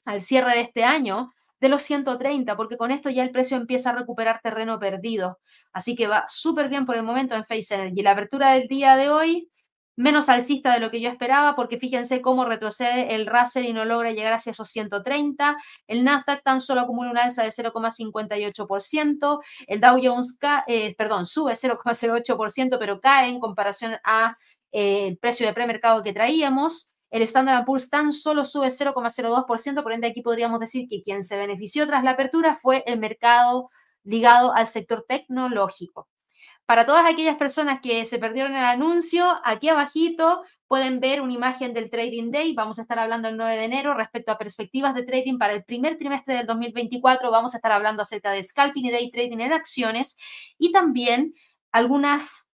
al cierre de este año de los 130, porque con esto ya el precio empieza a recuperar terreno perdido. Así que va súper bien por el momento en Face Energy. La apertura del día de hoy, menos alcista de lo que yo esperaba, porque fíjense cómo retrocede el Russell y no logra llegar hacia esos 130. El Nasdaq tan solo acumula una alza de 0,58%. El Dow Jones, eh, perdón, sube 0,08%, pero cae en comparación a eh, el precio de premercado que traíamos. El Standard Poor's tan solo sube 0,02%, por ende aquí podríamos decir que quien se benefició tras la apertura fue el mercado ligado al sector tecnológico. Para todas aquellas personas que se perdieron el anuncio, aquí abajito pueden ver una imagen del Trading Day. Vamos a estar hablando el 9 de enero respecto a perspectivas de trading para el primer trimestre del 2024. Vamos a estar hablando acerca de scalping y day trading en acciones y también algunas,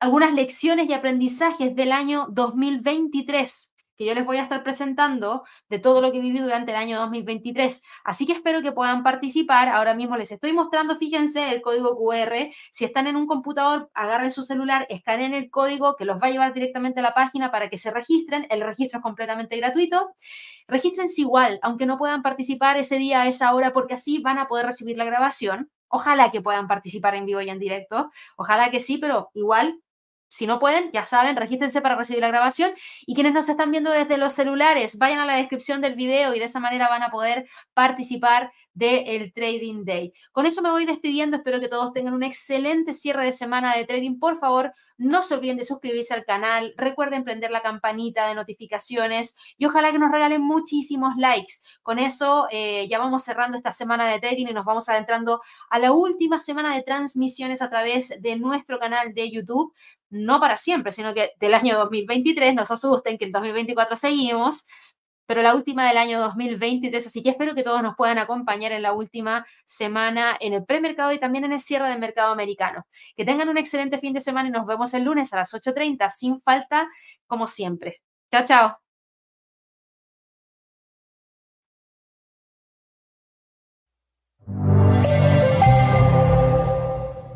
algunas lecciones y aprendizajes del año 2023 que yo les voy a estar presentando de todo lo que viví durante el año 2023. Así que espero que puedan participar. Ahora mismo les estoy mostrando, fíjense, el código QR. Si están en un computador, agarren su celular, escaneen el código que los va a llevar directamente a la página para que se registren. El registro es completamente gratuito. Regístrense igual, aunque no puedan participar ese día a esa hora, porque así van a poder recibir la grabación. Ojalá que puedan participar en vivo y en directo. Ojalá que sí, pero igual si no pueden, ya saben, regístrense para recibir la grabación. Y quienes nos están viendo desde los celulares, vayan a la descripción del video y de esa manera van a poder participar del Trading Day. Con eso me voy despidiendo. Espero que todos tengan un excelente cierre de semana de trading. Por favor, no se olviden de suscribirse al canal. Recuerden prender la campanita de notificaciones y ojalá que nos regalen muchísimos likes. Con eso eh, ya vamos cerrando esta semana de trading y nos vamos adentrando a la última semana de transmisiones a través de nuestro canal de YouTube no para siempre, sino que del año 2023, no se asusten que en 2024 seguimos, pero la última del año 2023, así que espero que todos nos puedan acompañar en la última semana en el premercado y también en el cierre del mercado americano. Que tengan un excelente fin de semana y nos vemos el lunes a las 8.30 sin falta, como siempre. Chao, chao.